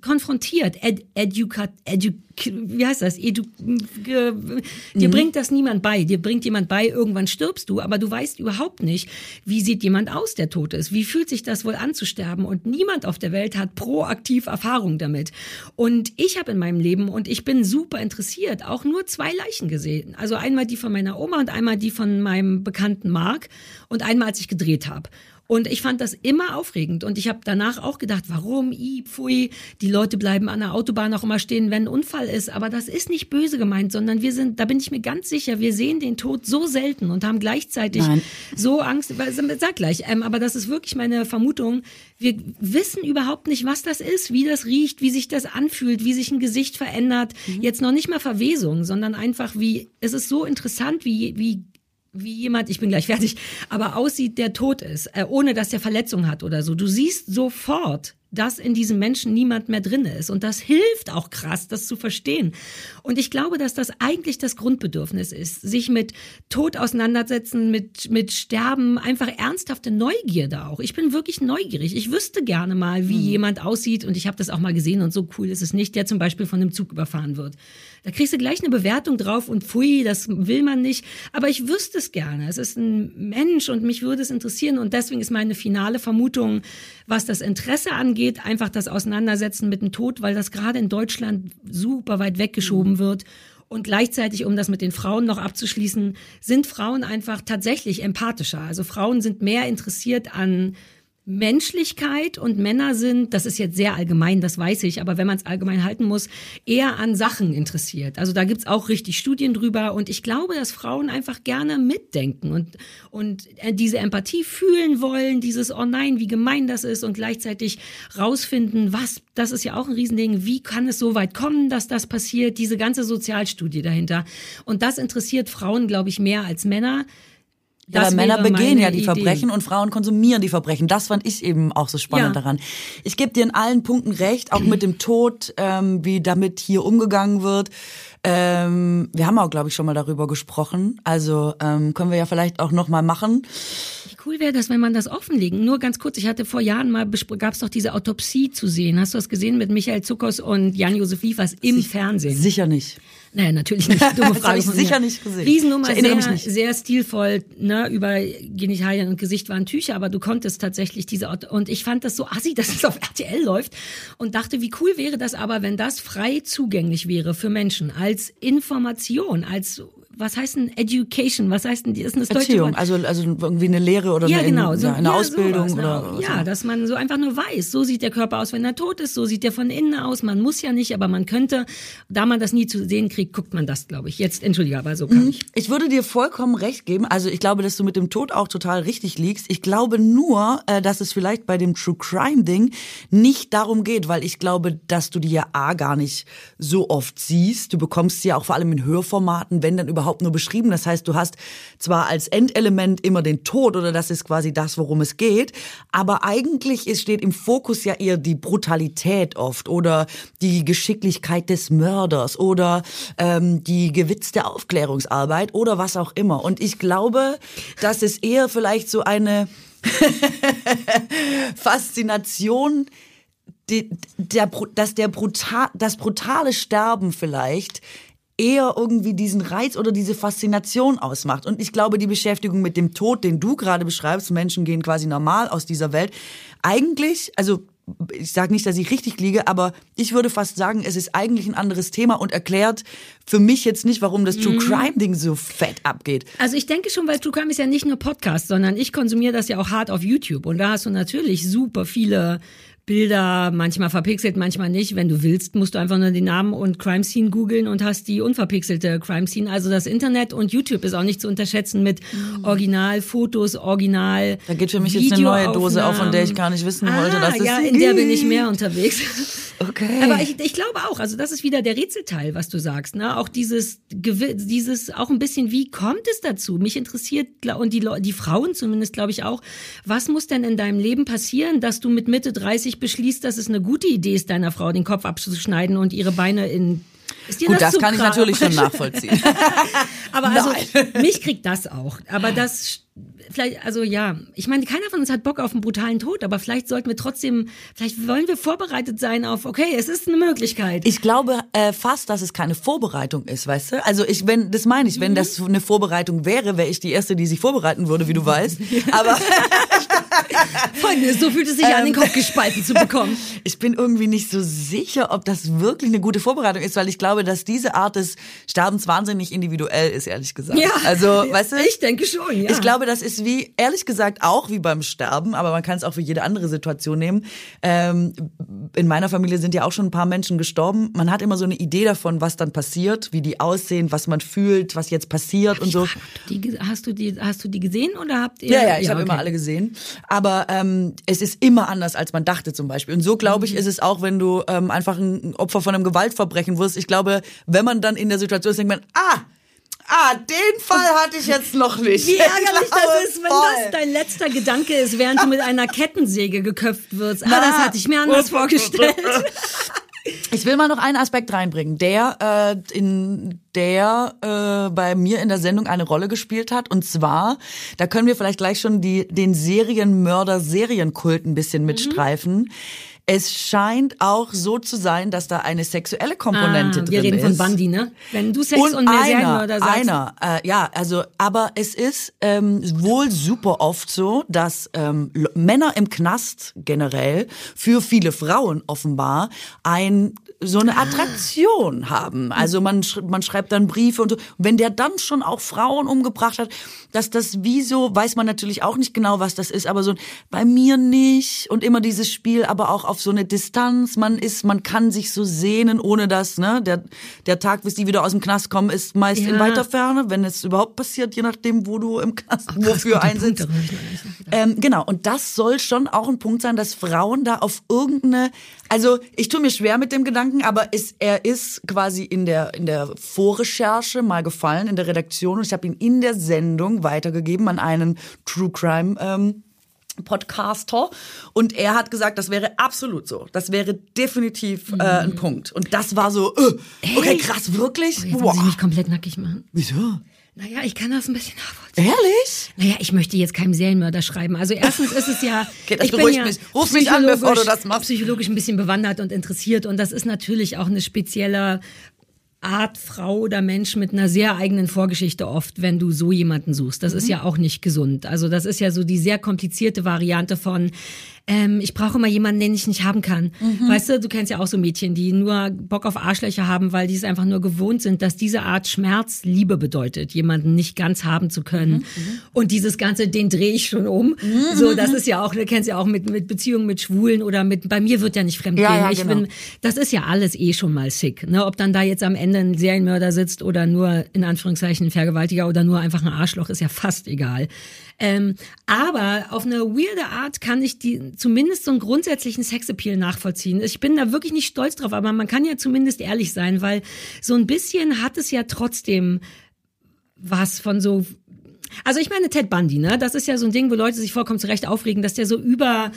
konfrontiert. Ed, educat, edu, wie heißt das? Edu, ge, dir bringt das niemand bei. Dir bringt jemand bei, irgendwann stirbst du, aber du weißt überhaupt nicht, wie sieht jemand aus, der tot ist. Wie fühlt sich das wohl an zu sterben? Und niemand auf der Welt hat proaktiv Erfahrung damit. Und ich habe in meinem Leben, und ich bin super interessiert, auch nur zwei Leichen gesehen. Also einmal die von meiner Oma und einmal die von meinem bekannten Mark und einmal, als ich gedreht habe. Und ich fand das immer aufregend. Und ich habe danach auch gedacht, warum, i, pfui, die Leute bleiben an der Autobahn auch immer stehen, wenn ein Unfall ist. Aber das ist nicht böse gemeint, sondern wir sind, da bin ich mir ganz sicher, wir sehen den Tod so selten und haben gleichzeitig Nein. so Angst. Sag gleich, ähm, aber das ist wirklich meine Vermutung. Wir wissen überhaupt nicht, was das ist, wie das riecht, wie sich das anfühlt, wie sich ein Gesicht verändert. Mhm. Jetzt noch nicht mal Verwesung, sondern einfach wie, es ist so interessant, wie, wie wie jemand, ich bin gleich fertig, aber aussieht, der tot ist, äh, ohne dass er Verletzung hat oder so. Du siehst sofort, dass in diesem Menschen niemand mehr drin ist. Und das hilft auch krass, das zu verstehen. Und ich glaube, dass das eigentlich das Grundbedürfnis ist, sich mit Tod auseinandersetzen, mit, mit Sterben, einfach ernsthafte Neugierde auch. Ich bin wirklich neugierig. Ich wüsste gerne mal, wie mhm. jemand aussieht. Und ich habe das auch mal gesehen und so cool ist es nicht, der zum Beispiel von einem Zug überfahren wird. Da kriegst du gleich eine Bewertung drauf und pfui, das will man nicht. Aber ich wüsste es gerne. Es ist ein Mensch und mich würde es interessieren. Und deswegen ist meine finale Vermutung, was das Interesse angeht, einfach das Auseinandersetzen mit dem Tod, weil das gerade in Deutschland super weit weggeschoben mhm. wird. Und gleichzeitig, um das mit den Frauen noch abzuschließen, sind Frauen einfach tatsächlich empathischer. Also Frauen sind mehr interessiert an Menschlichkeit und Männer sind, das ist jetzt sehr allgemein, das weiß ich, aber wenn man es allgemein halten muss, eher an Sachen interessiert. Also da gibt's auch richtig Studien drüber und ich glaube, dass Frauen einfach gerne mitdenken und, und äh, diese Empathie fühlen wollen, dieses, oh nein, wie gemein das ist und gleichzeitig rausfinden, was, das ist ja auch ein Riesending, wie kann es so weit kommen, dass das passiert, diese ganze Sozialstudie dahinter. Und das interessiert Frauen, glaube ich, mehr als Männer. Ja, aber Männer begehen ja die Idee. Verbrechen und Frauen konsumieren die Verbrechen. Das fand ich eben auch so spannend ja. daran. Ich gebe dir in allen Punkten recht, auch mit dem Tod, ähm, wie damit hier umgegangen wird. Ähm, wir haben auch, glaube ich, schon mal darüber gesprochen. Also ähm, können wir ja vielleicht auch noch mal machen. Wie cool wäre das, wenn man das offenlegen? Nur ganz kurz, ich hatte vor Jahren mal, gab es doch diese Autopsie zu sehen. Hast du das gesehen mit Michael Zuckers und Jan-Josef Liefers im Fernsehen? Sicher nicht. Naja, natürlich nicht. Dumme [LAUGHS] Frage das habe ich sicher nicht gesehen. Riesennummer, sehr, sehr stilvoll, ne, über Genitalien und Gesicht waren Tücher, aber du konntest tatsächlich diese, und ich fand das so assi, dass es auf RTL läuft und dachte, wie cool wäre das aber, wenn das frei zugänglich wäre für Menschen als Information, als was heißt denn Education? Was heißt denn, ist denn das Erziehung, deutsche? Also, also irgendwie eine Lehre oder ja, eine, genau, so, eine ja, Ausbildung sowas, oder, oder Ja, dass man so einfach nur weiß, so sieht der Körper aus, wenn er tot ist, so sieht der von innen aus. Man muss ja nicht, aber man könnte, da man das nie zu sehen kriegt, guckt man das, glaube ich. Jetzt, entschuldige, aber so kann mhm. ich. Ich würde dir vollkommen recht geben. Also ich glaube, dass du mit dem Tod auch total richtig liegst. Ich glaube nur, äh, dass es vielleicht bei dem True Crime Ding nicht darum geht, weil ich glaube, dass du die ja A gar nicht so oft siehst. Du bekommst sie ja auch vor allem in Hörformaten, wenn dann überhaupt nur beschrieben. Das heißt, du hast zwar als Endelement immer den Tod oder das ist quasi das, worum es geht, aber eigentlich ist, steht im Fokus ja eher die Brutalität oft oder die Geschicklichkeit des Mörders oder ähm, die gewitzte Aufklärungsarbeit oder was auch immer. Und ich glaube, dass es eher vielleicht so eine [LAUGHS] Faszination die, der, dass der brutal, das brutale Sterben vielleicht eher irgendwie diesen Reiz oder diese Faszination ausmacht. Und ich glaube, die Beschäftigung mit dem Tod, den du gerade beschreibst, Menschen gehen quasi normal aus dieser Welt, eigentlich, also ich sage nicht, dass ich richtig liege, aber ich würde fast sagen, es ist eigentlich ein anderes Thema und erklärt für mich jetzt nicht, warum das True mhm. Crime Ding so fett abgeht. Also ich denke schon, weil True Crime ist ja nicht nur Podcast, sondern ich konsumiere das ja auch hart auf YouTube und da hast du natürlich super viele Bilder, manchmal verpixelt, manchmal nicht. Wenn du willst, musst du einfach nur den Namen und Crime Scene googeln und hast die unverpixelte Crime Scene. Also das Internet und YouTube ist auch nicht zu unterschätzen mit mhm. Originalfotos, Original. Da geht für mich jetzt eine neue Dose auf, von der ich gar nicht wissen ah, wollte, dass es ja, in der bin ich mehr unterwegs. Okay. Aber ich, ich glaube auch, also das ist wieder der Rätselteil, was du sagst, ne? Auch dieses, dieses, auch ein bisschen, wie kommt es dazu? Mich interessiert, und die, die Frauen zumindest, glaube ich auch, was muss denn in deinem Leben passieren, dass du mit Mitte 30 beschließt, dass es eine gute Idee ist, deiner Frau den Kopf abzuschneiden und ihre Beine in Gut, das, das kann ich natürlich schon [LAUGHS] nachvollziehen. Aber also, mich kriegt das auch. Aber das vielleicht, also ja, ich meine, keiner von uns hat Bock auf einen brutalen Tod, aber vielleicht sollten wir trotzdem, vielleicht wollen wir vorbereitet sein auf, okay, es ist eine Möglichkeit. Ich glaube äh, fast, dass es keine Vorbereitung ist, weißt du? Also ich, wenn, das meine ich, wenn mhm. das eine Vorbereitung wäre, wäre ich die Erste, die sich vorbereiten würde, wie du weißt. [LAUGHS] Aber [LAUGHS] Folgendes, so fühlt es sich an, den Kopf gespalten zu bekommen. [LAUGHS] Ich bin irgendwie nicht so sicher, ob das wirklich eine gute Vorbereitung ist, weil ich glaube, dass diese Art des Sterbens wahnsinnig individuell ist, ehrlich gesagt. Ja. Also, weißt du? Ich denke schon, ja. Ich glaube, das ist wie, ehrlich gesagt, auch wie beim Sterben, aber man kann es auch für jede andere Situation nehmen. Ähm, in meiner Familie sind ja auch schon ein paar Menschen gestorben. Man hat immer so eine Idee davon, was dann passiert, wie die aussehen, was man fühlt, was jetzt passiert und so. Die, hast, du die, hast du die gesehen oder habt ihr? Ja, ja, ich habe okay. immer alle gesehen. Aber ähm, es ist immer anders, als man dachte zum Beispiel. Und so glaube ich, Mhm. ist es auch, wenn du ähm, einfach ein Opfer von einem Gewaltverbrechen wirst. Ich glaube, wenn man dann in der Situation ist, denkt man, ah, ah, den Fall hatte ich jetzt noch nicht. Wie [LAUGHS] Ich ärgerlich das ist, wenn voll. das dein letzter Gedanke ist, während du mit einer Kettensäge geköpft wirst. Ah, das hatte ich mir anders [LAUGHS] vorgestellt. Ich will mal noch einen Aspekt reinbringen, der äh, in der äh, bei mir in der Sendung eine Rolle gespielt hat. Und zwar, da können wir vielleicht gleich schon die, den Serienmörder-Serienkult ein bisschen mitstreifen. Es scheint auch so zu sein, dass da eine sexuelle Komponente Ah, drin wir reden ist. von Bandi, ne? Wenn du Sex und, mehr einer, sagst. einer, äh, ja, also, aber es ist ähm, wohl super oft so, dass ähm, Männer im Knast generell für viele Frauen offenbar ein so eine Attraktion haben. Also man sch man schreibt dann Briefe und so. Und wenn der dann schon auch Frauen umgebracht hat, dass das wie so, weiß man natürlich auch nicht genau, was das ist, aber so ein, bei mir nicht und immer dieses Spiel, aber auch auf so eine Distanz. Man ist, man kann sich so sehnen, ohne dass, ne, der, der Tag, bis die wieder aus dem Knast kommen, ist meist in Ja. weiter Ferne, wenn es überhaupt passiert, je nachdem, wo du im Knast Krass, wofür einsitzt. Ähm, genau, und das soll schon auch ein Punkt sein, dass Frauen da auf irgendeine, also ich tue mir schwer mit dem Gedanken, aber es, er ist quasi in der, in der Vorrecherche mal gefallen, in der Redaktion und ich habe ihn in der Sendung weitergegeben an einen True Crime ähm, Podcaster und er hat gesagt, das wäre absolut so. Das wäre definitiv äh, ein Punkt. Und das war so, äh, okay, krass, wirklich? Oh, jetzt muss ich mich komplett nackig machen. Wieso? Naja, ich kann das ein bisschen nachvollziehen. Ehrlich? Naja, ich möchte jetzt keinem Serienmörder schreiben. Also erstens ist es ja, [LAUGHS] Okay, das ich bin beruhigt ja mich. Ruf mich an, bevor du das machst. Psychologisch ein bisschen bewandert und interessiert und das ist natürlich auch eine spezielle Art Frau oder Mensch mit einer sehr eigenen Vorgeschichte oft, wenn du so jemanden suchst. Das Mhm. ist ja auch nicht gesund. Also das ist ja so die sehr komplizierte Variante von ähm, ich brauche immer jemanden, den ich nicht haben kann. Mhm. Weißt du, du kennst ja auch so Mädchen, die nur Bock auf Arschlöcher haben, weil die es einfach nur gewohnt sind, dass diese Art Schmerz Liebe bedeutet, jemanden nicht ganz haben zu können. Mhm. Und dieses Ganze, den drehe ich schon um. So, das ist ja auch, du kennst ja auch mit, mit Beziehungen mit Schwulen oder mit, bei mir wird ja nicht fremd Ja, gehen. ja, ich genau. bin, das ist ja alles eh schon mal sick. Ne? Ob dann da jetzt am Ende ein Serienmörder sitzt oder nur in Anführungszeichen ein Vergewaltiger oder nur einfach ein Arschloch, ist ja fast egal. Ähm, aber auf eine weirde Art kann ich die zumindest so einen grundsätzlichen Sexappeal nachvollziehen. Ich bin da wirklich nicht stolz drauf, aber man kann ja zumindest ehrlich sein, weil so ein bisschen hat es ja trotzdem was von so also ich meine Ted Bundy, ne? Das ist ja so ein Ding, wo Leute sich vollkommen zu Recht aufregen, dass der so über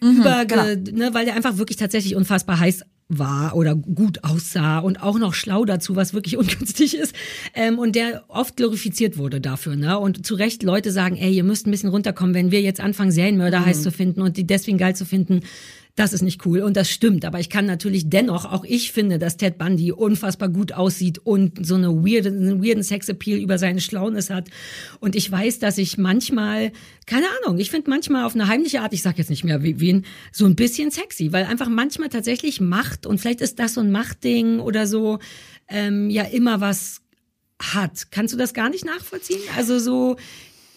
über genau. ne, weil der einfach wirklich tatsächlich unfassbar heiß war oder gut aussah und auch noch schlau dazu, was wirklich [LAUGHS] ungünstig ist. Ähm, und der oft glorifiziert wurde dafür, ne? Und zu Recht Leute sagen, ey, ihr müsst ein bisschen runterkommen, wenn wir jetzt anfangen, Serienmörder heiß zu finden und die deswegen geil zu finden. Das ist nicht cool und das stimmt, aber ich kann natürlich dennoch, auch ich finde, dass Ted Bundy unfassbar gut aussieht und so eine weirde, einen weirden Sexappeal über seine Schlaunis hat. Und ich weiß, dass ich manchmal, keine Ahnung, ich finde manchmal auf eine heimliche Art, ich sag jetzt nicht mehr wen, so ein bisschen sexy, weil einfach manchmal tatsächlich Macht und vielleicht ist das so ein Machtding oder so, ähm, ja immer was hat. Kannst du das gar nicht nachvollziehen? Also so,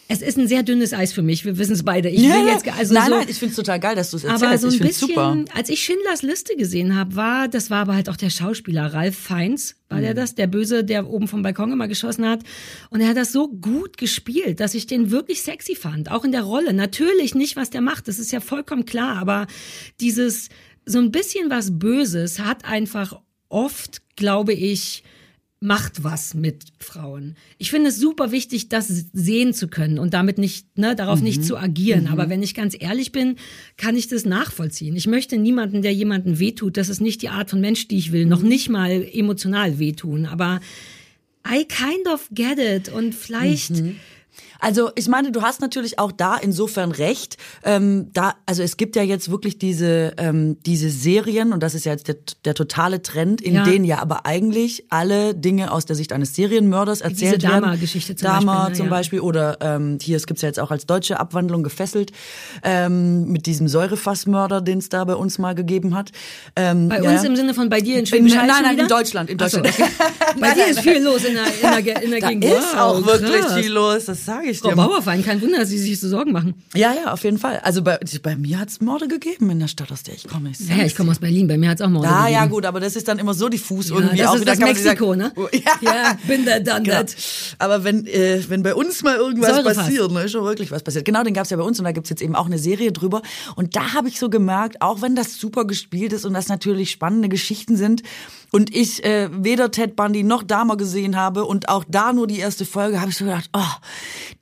es ist ein sehr dünnes Eis für mich. Wir wissen es beide. Ich will jetzt, also nein, so, nein, ich find's total geil, dass du es erzählst. aber so ich ein find's bisschen, super. als ich Schindlers Liste gesehen habe, war, das war aber halt auch der Schauspieler Ralf Feins, war Mhm. der das, der Böse, der oben vom Balkon immer geschossen hat. Und er hat das so gut gespielt, dass ich den wirklich sexy fand, auch in der Rolle. Natürlich nicht, was der macht, das ist ja vollkommen klar, aber dieses, so ein bisschen was Böses hat einfach oft, glaube ich, macht was mit Frauen. Ich finde es super wichtig, das sehen zu können und damit nicht, ne, darauf nicht zu agieren. Aber wenn ich ganz ehrlich bin, kann ich das nachvollziehen. Ich möchte niemanden, der jemanden wehtut. Das ist nicht die Art von Mensch, die ich will. Noch nicht mal emotional wehtun. Aber I kind of get it. Und vielleicht, Also ich meine, du hast natürlich auch da insofern recht. Ähm, da, also es gibt ja jetzt wirklich diese ähm, diese Serien und das ist ja jetzt der, der totale Trend, in Ja. denen ja aber eigentlich alle Dinge aus der Sicht eines Serienmörders erzählt Diese werden. Dahmer-Geschichte zum Dahmer Beispiel, ne, zum. Beispiel oder ähm, hier es gibt's ja jetzt auch als deutsche Abwandlung gefesselt ähm, mit diesem Säurefassmörder, den es da bei uns mal gegeben hat. Ähm, Bei ja, uns im Sinne von bei dir in in, Schwäbisch nein, nein, wieder? in Deutschland, in Ach so, Deutschland. okay. Bei dir ist viel los in der, in der, in der [LAUGHS] Da Gegend. ist Wow, auch wirklich krass. viel los, das sage ich Frau dir. Bauerfein, kein Wunder, dass Sie sich so Sorgen machen. Ja, ja, auf jeden Fall. Also bei, bei mir hat's Morde gegeben in der Stadt, aus der ich komme. Ich Ja, ich komme aus Berlin, bei mir hat's auch Morde Ah, ja, gegeben. gut, aber das ist dann immer so diffus Ja, irgendwie. das auch ist wieder das Mexiko, sagen, ne? oh, [LAUGHS] Ja, Ja, bin da, done Genau. that. Aber wenn, äh, wenn bei uns mal irgendwas Säurefass. passiert, ne, ist schon wirklich was passiert. Genau, den gab's ja bei uns und da gibt's jetzt eben auch eine Serie drüber. Und da habe ich so gemerkt, auch wenn das super gespielt ist und das natürlich spannende Geschichten sind und ich äh, weder Ted Bundy noch Dahmer gesehen habe und auch da nur die erste Folge, habe ich so gedacht, oh,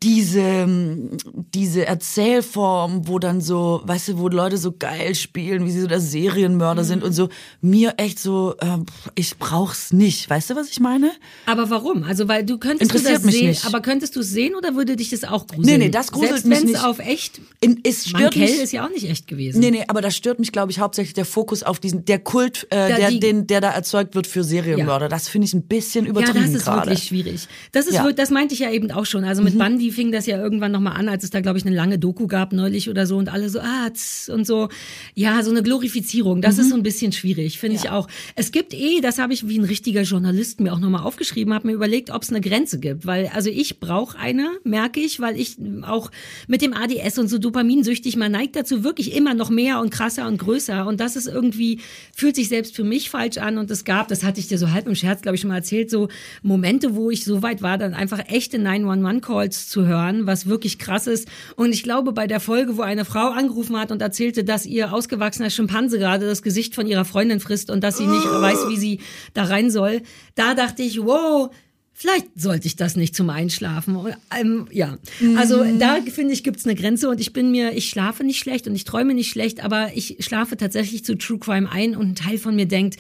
diese, ähm, diese Erzählform, wo dann so, weißt du, wo Leute so geil spielen, wie sie so der Serienmörder sind Mhm. und so, mir echt so, ähm, ich brauch's nicht. Weißt du, was ich meine? Aber warum? Also, weil du könntest du Interessiert das mich sehen, nicht. aber könntest du es sehen oder würde dich das auch gruseln? Nee, nee, das gruselt Selbst mich nicht. auf echt, In, es stört Mankell mich. ist ja auch nicht echt gewesen. Nee, nee, aber das stört mich, glaube ich, hauptsächlich der Fokus auf diesen, der Kult, äh, Da der, die- den, der da erzeugt wird für Serienmörder. Das finde ich ein bisschen Ja, übertrieben das ist gerade. wirklich schwierig. Das ist, Ja. Mhm. das meinte ich ja eben auch schon. Also mit Bundy fing das ja irgendwann nochmal an, als es da, glaube ich, eine lange Doku gab neulich oder so und alle so, ah, und so. Ja, so eine Glorifizierung. Das Mhm. ist so ein bisschen schwierig, finde ich auch. Es gibt eh, das habe ich wie ein richtiger Journalist mir auch nochmal aufgeschrieben, habe mir überlegt, ob es eine Grenze gibt. Weil, also ich brauche eine, merke ich, weil ich auch mit dem ADS und so dopaminsüchtig, man neigt dazu wirklich immer noch mehr und krasser und größer. Und das ist irgendwie, fühlt sich selbst für mich falsch an. Und es gab, das hatte ich dir so halb im Scherz, glaube ich, schon mal erzählt, so Momente, wo ich so weit war, dann einfach echte 911-Calls zu hören, was wirklich krass ist. Und ich glaube, bei der Folge, wo eine Frau angerufen hat und erzählte, dass ihr ausgewachsener Schimpanse gerade das Gesicht von ihrer Freundin frisst und dass sie nicht weiß, wie sie da rein soll, da dachte ich, wow, Vielleicht sollte ich das nicht zum Einschlafen. Ähm, ja, also da finde ich gibt's eine Grenze und ich bin mir, ich schlafe nicht schlecht und ich träume nicht schlecht, aber ich schlafe tatsächlich zu True Crime ein und ein Teil von mir denkt,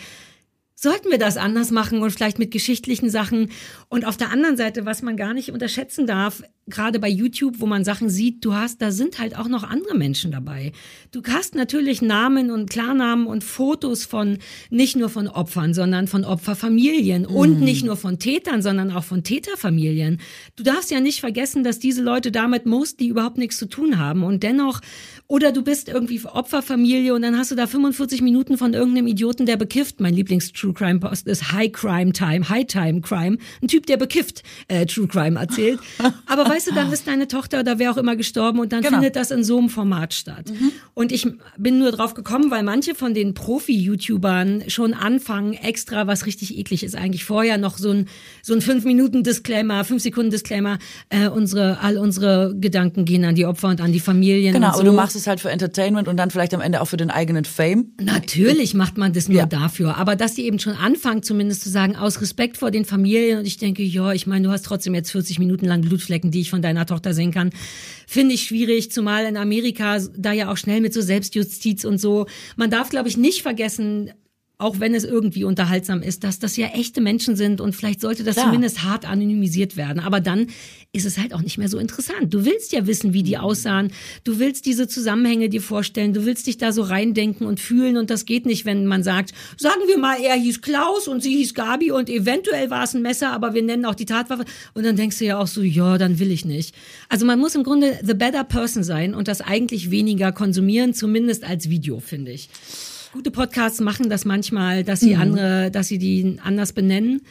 sollten wir das anders machen und vielleicht mit geschichtlichen Sachen. Und auf der anderen Seite, was man gar nicht unterschätzen darf, gerade bei YouTube, wo man Sachen sieht, du hast, da sind halt auch noch andere Menschen dabei. Du hast natürlich Namen und Klarnamen und Fotos von, nicht nur von Opfern, sondern von Opferfamilien und nicht nur von Tätern, sondern auch von Täterfamilien. Du darfst ja nicht vergessen, dass diese Leute damit mostly überhaupt nichts zu tun haben und dennoch, oder du bist irgendwie Opferfamilie und dann hast du da 45 Minuten von irgendeinem Idioten, der bekifft. Mein Lieblings-True Crime Post ist High Crime Time, High Time Crime. Ein Typ, der bekifft äh, True Crime erzählt. [LAUGHS] Aber weißt du, dann ist deine Tochter oder wer auch immer gestorben und dann Genau. findet das in so einem Format statt. Und ich bin nur drauf gekommen, weil manche von den Profi-YouTubern schon anfangen, extra, was richtig eklig ist, eigentlich vorher noch so ein, so ein 5-Minuten-Disclaimer, 5-Sekunden-Disclaimer, äh, unsere, all unsere Gedanken gehen an die Opfer und an die Familien. Genau, und so. du machst es halt für Entertainment und dann vielleicht am Ende auch für den eigenen Fame. Natürlich macht man das nur Ja. dafür, aber dass die eben schon anfangen, zumindest zu sagen, aus Respekt vor den Familien und ich denke, ja, ich meine, du hast trotzdem jetzt 40 Minuten lang Blutflecken, die ich von deiner Tochter sehen kann, finde ich schwierig, zumal in Amerika da ja auch schnell mit so Selbstjustiz und so. Man darf, glaube ich, nicht vergessen, auch wenn es irgendwie unterhaltsam ist, dass das ja echte Menschen sind und vielleicht sollte das Klar. zumindest hart anonymisiert werden. Aber dann ist es halt auch nicht mehr so interessant. Du willst ja wissen, wie die aussahen. Du willst diese Zusammenhänge dir vorstellen. Du willst dich da so reindenken und fühlen. Und das geht nicht, wenn man sagt, sagen wir mal, er hieß Klaus und sie hieß Gabi und eventuell war es ein Messer, aber wir nennen auch die Tatwaffe. Und dann denkst du ja auch so, ja, dann will ich nicht. Also man muss im Grunde the better person sein und das eigentlich weniger konsumieren, zumindest als Video, finde ich. Gute Podcasts machen das manchmal, dass sie andere, dass sie die anders benennen.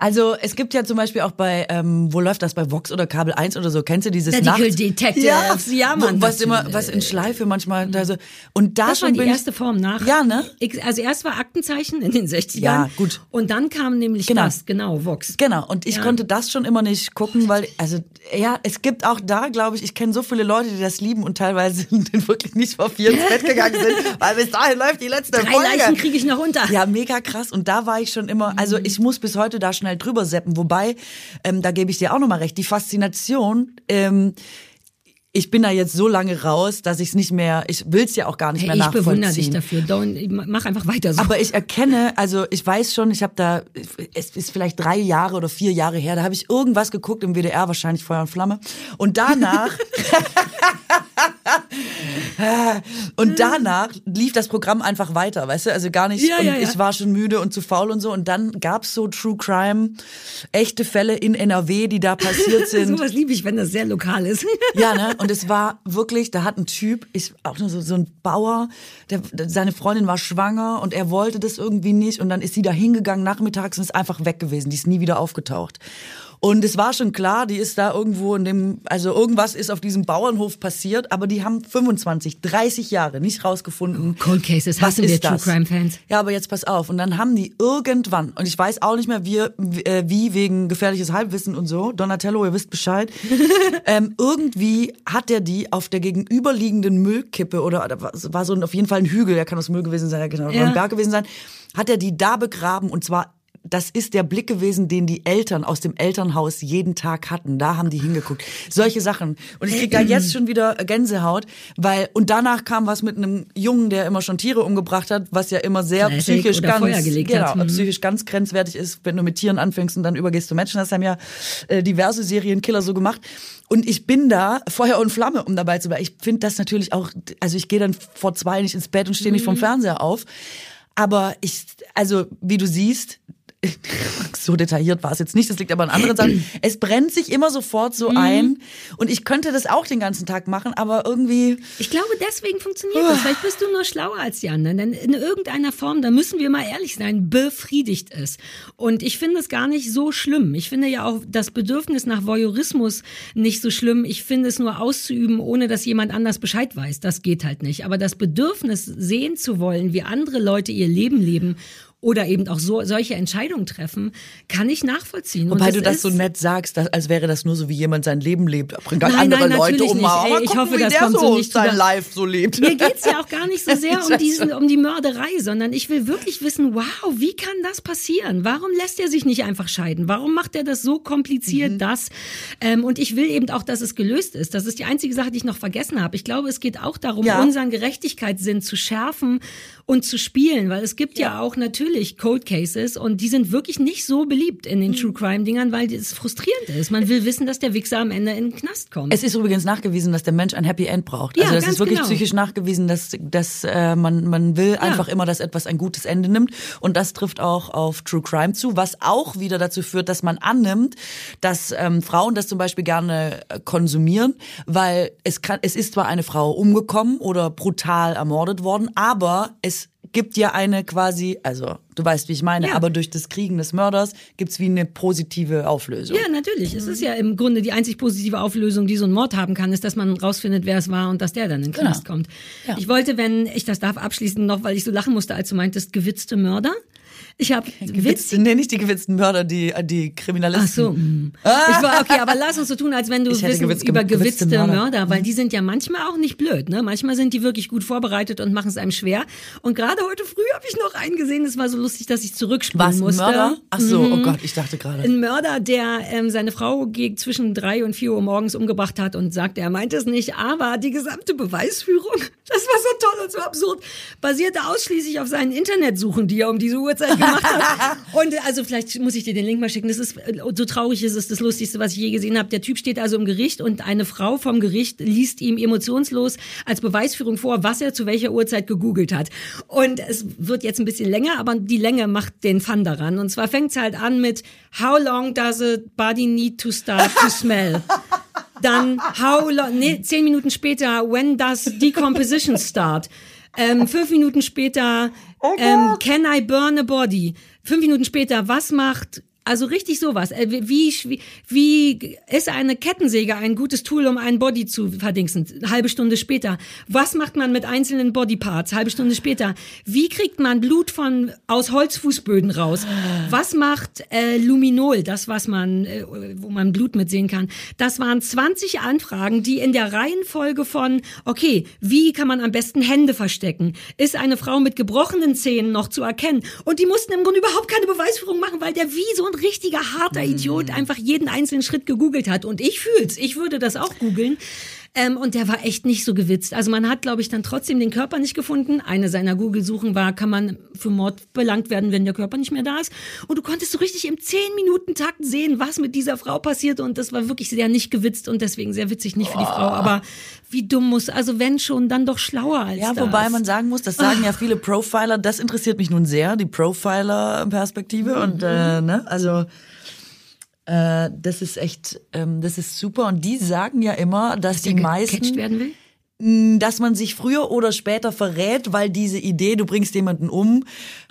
Also es gibt ja zum Beispiel auch bei, ähm, wo läuft das, bei Vox oder Kabel 1 oder so, kennst du dieses Medical Nachts- Detectives. Ja, Ja, Mann, was immer, was in Schleife manchmal, da so, und da Das schon war die bin erste Form nach. Ja, ne? Also erst war Aktenzeichen in den 60ern. Ja, gut. Und dann kam nämlich Genau. das, genau, Vox. Genau, und ich Ja. konnte das schon immer nicht gucken, weil, also, ja, es gibt auch da, glaube ich, ich kenne so viele Leute, die das lieben und teilweise [LAUGHS] wirklich nicht vor vier ins Bett gegangen sind, [LAUGHS] weil bis dahin läuft die letzte Drei Folge. Leichen kriege ich noch unter. Ja, mega krass. Und da war ich schon immer, also ich muss bis heute da schnell drüber seppen. Wobei, ähm, da gebe ich dir auch nochmal recht, die Faszination, ähm, ich bin da jetzt so lange raus, dass ich es nicht mehr, ich will es ja auch gar nicht Hey, mehr ich nachvollziehen. bewundere dich dafür. Don't, mach einfach weiter so. Aber ich erkenne, also ich weiß schon, ich habe da, es ist vielleicht drei Jahre oder vier Jahre her, da habe ich irgendwas geguckt im WDR, wahrscheinlich Feuer und Flamme. Und danach, [LAUGHS] [LAUGHS] und danach lief das Programm einfach weiter, weißt du, also gar nicht, Ja, und ja, ja. ich war schon müde und zu faul und so. Und dann gab's so True Crime, echte Fälle in NRW, die da passiert [LAUGHS] sind. Sowas liebe ich, wenn das sehr lokal ist. Ja, ne? Und es war wirklich, da hat ein Typ, ich, auch nur so, so ein Bauer, der, der, seine Freundin war schwanger und er wollte das irgendwie nicht. Und dann ist sie da hingegangen nachmittags und ist einfach weg gewesen. Die ist nie wieder aufgetaucht. Und es war schon klar, die ist da irgendwo in dem, also irgendwas ist auf diesem Bauernhof passiert, aber die haben 25, 30 Jahre nicht rausgefunden. Cold Cases was hassen wir? True Crime Fans. Ja, aber jetzt pass auf. Und dann haben die irgendwann, und ich weiß auch nicht mehr, wie, äh, wie wegen gefährliches Halbwissen und so, Donatello, ihr wisst Bescheid, [LAUGHS] ähm, irgendwie hat er die auf der gegenüberliegenden Müllkippe oder war, so ein, auf jeden Fall ein Hügel, der kann aus Müll gewesen sein, der kann auch Ja. ein Berg gewesen sein, hat er die da begraben und zwar das ist der Blick gewesen, den die Eltern aus dem Elternhaus jeden Tag hatten. Da haben die hingeguckt. Solche Sachen. Und ich krieg da jetzt schon wieder Gänsehaut, weil und danach kam was mit einem Jungen, der immer schon Tiere umgebracht hat, was ja immer sehr Classic psychisch ganz genau. Mhm. psychisch ganz grenzwertig ist, wenn du mit Tieren anfängst und dann übergehst zu Menschen. Das haben ja äh, diverse Serienkiller so gemacht. Und ich bin da Feuer und Flamme, um dabei zu bleiben. Ich finde das natürlich auch, also ich gehe dann vor zwei nicht ins Bett und stehe nicht Mhm. vom Fernseher auf. Aber ich, also wie du siehst, [LAUGHS] so detailliert war es jetzt nicht, das liegt aber an anderen Sachen. Es brennt sich immer sofort Mhm. so ein und ich könnte das auch den ganzen Tag machen, aber irgendwie Ich glaube, deswegen funktioniert das. Vielleicht bist du nur schlauer als die anderen. Denn in irgendeiner Form, da müssen wir mal ehrlich sein, befriedigt es. Und ich finde es gar nicht so schlimm. Ich finde ja auch das Bedürfnis nach Voyeurismus nicht so schlimm. Ich finde es nur auszuüben, ohne dass jemand anders Bescheid weiß. Das geht halt nicht. Aber das Bedürfnis, sehen zu wollen, wie andere Leute ihr Leben leben, oder eben auch so, solche Entscheidungen treffen, kann ich nachvollziehen. Und Wobei du das so nett sagst, dass, als wäre das nur so, wie jemand sein Leben lebt. Bringt Nein, andere nein, Leute um. nicht. Ey, ich gucken, hoffe, wie das der kommt so nicht sein. Life so lebt. Mir geht's ja auch gar nicht so [LAUGHS] sehr um diesen, um die Mörderei, sondern ich will wirklich wissen, wow, wie kann das passieren? Warum lässt er sich nicht einfach scheiden? Warum macht er das so kompliziert, Mhm. das? Ähm, und ich will eben auch, dass es gelöst ist. Das ist die einzige Sache, die ich noch vergessen habe. Ich glaube, es geht auch darum, Ja. unseren Gerechtigkeitssinn zu schärfen und zu spielen, weil es gibt ja, auch natürlich Cold Cases und die sind wirklich nicht so beliebt in Mhm. den True Crime Dingern, weil es frustrierend ist. Man will wissen, dass der Wichser am Ende in den Knast kommt. Es ist übrigens nachgewiesen, dass der Mensch ein Happy End braucht. Ja, also das ganz ist wirklich genau. psychisch nachgewiesen, dass, dass äh, man, man will einfach immer, dass etwas ein gutes Ende nimmt. Und das trifft auch auf True Crime zu, was auch wieder dazu führt, dass man annimmt, dass ähm, Frauen das zum Beispiel gerne äh, konsumieren, weil es kann, es ist zwar eine Frau umgekommen oder brutal ermordet worden, aber es gibt ja eine quasi, also du weißt, wie ich meine, Ja. aber durch das Kriegen des Mörders gibt's wie eine positive Auflösung. Ja, natürlich. Es ist ja im Grunde die einzig positive Auflösung, die so ein Mord haben kann, ist, dass man rausfindet, wer es war und dass der dann in den Genau. Knast kommt. Ja. Ich wollte, wenn ich das darf, abschließen noch, weil ich so lachen musste, als du meintest, gewitzte Mörder. Ich habe Gewitzte, nee, nicht die gewitzten Mörder, die, die Kriminalisten. Ach so. mm. Ich war, okay, aber lass uns so tun, als wenn du wissen gewitz- über gewitzte gewitzte Mörder. Mörder, weil die sind ja manchmal auch nicht blöd. Ne? Manchmal sind die wirklich gut vorbereitet und machen es einem schwer. Und gerade heute früh habe ich noch einen gesehen, das war so lustig, dass ich zurückspulen Was, musste. Mörder? Ach so, Mhm. oh Gott, ich dachte gerade. Ein Mörder, der ähm, seine Frau gegen zwischen drei und vier Uhr morgens umgebracht hat und sagte, er meinte es nicht, aber die gesamte Beweisführung, das war so toll und so absurd, basierte ausschließlich auf seinen Internetsuchen, die er um diese Uhrzeit gemacht hat. [LAUGHS] Und äh, also vielleicht muss ich dir den Link mal schicken. Das ist äh, so traurig ist es das Lustigste, was ich je gesehen habe. Der Typ steht also im Gericht und eine Frau vom Gericht liest ihm emotionslos als Beweisführung vor, was er zu welcher Uhrzeit gegoogelt hat. Und es wird jetzt ein bisschen länger, aber die Länge macht den Fun daran. Und zwar fängt es halt an mit How long does a body need to start to smell? [LAUGHS] Dann how long, nee, zehn Minuten später, when does decomposition start? Ähm, fünf Minuten später, ähm, can I burn a body? Fünf Minuten später, was macht, also richtig sowas. Äh, Wie, wie, wie ist eine Kettensäge ein gutes Tool, um einen Body zu verdingsen? Halbe Stunde später. Was macht man mit einzelnen Bodyparts? Halbe Stunde später. Wie kriegt man Blut von, aus Holzfußböden raus? Was macht äh, Luminol, das, was man, äh, wo man Blut mitsehen kann? Das waren 20 Anfragen, die in der Reihenfolge von, okay, wie kann man am besten Hände verstecken? Ist eine Frau mit gebrochenen Zähnen noch zu erkennen? Und die mussten im Grunde überhaupt keine Beweisführung machen, weil der wie so ein richtiger harter Idiot einfach jeden einzelnen Schritt gegoogelt hat. Und ich fühl's. Ich würde das auch googeln. Ähm, und der war echt nicht so gewitzt. Also man hat, glaube ich, dann trotzdem den Körper nicht gefunden. Eine seiner Google-Suchen war, kann man für Mord belangt werden, wenn der Körper nicht mehr da ist. Und du konntest so richtig im 10-Minuten-Takt sehen, was mit dieser Frau passierte. Und das war wirklich sehr nicht gewitzt und deswegen sehr witzig, nicht für die Frau. Aber wie dumm muss, also wenn schon, dann doch schlauer als Ja, das. wobei man sagen muss, das sagen ja viele Profiler, das interessiert mich nun sehr, die Profiler-Perspektive. Mhm. Und äh, ne, also äh, das ist echt, ähm, das ist super. Und die sagen ja immer, dass die der meisten. werden will? dass man sich früher oder später verrät, weil diese Idee, du bringst jemanden um,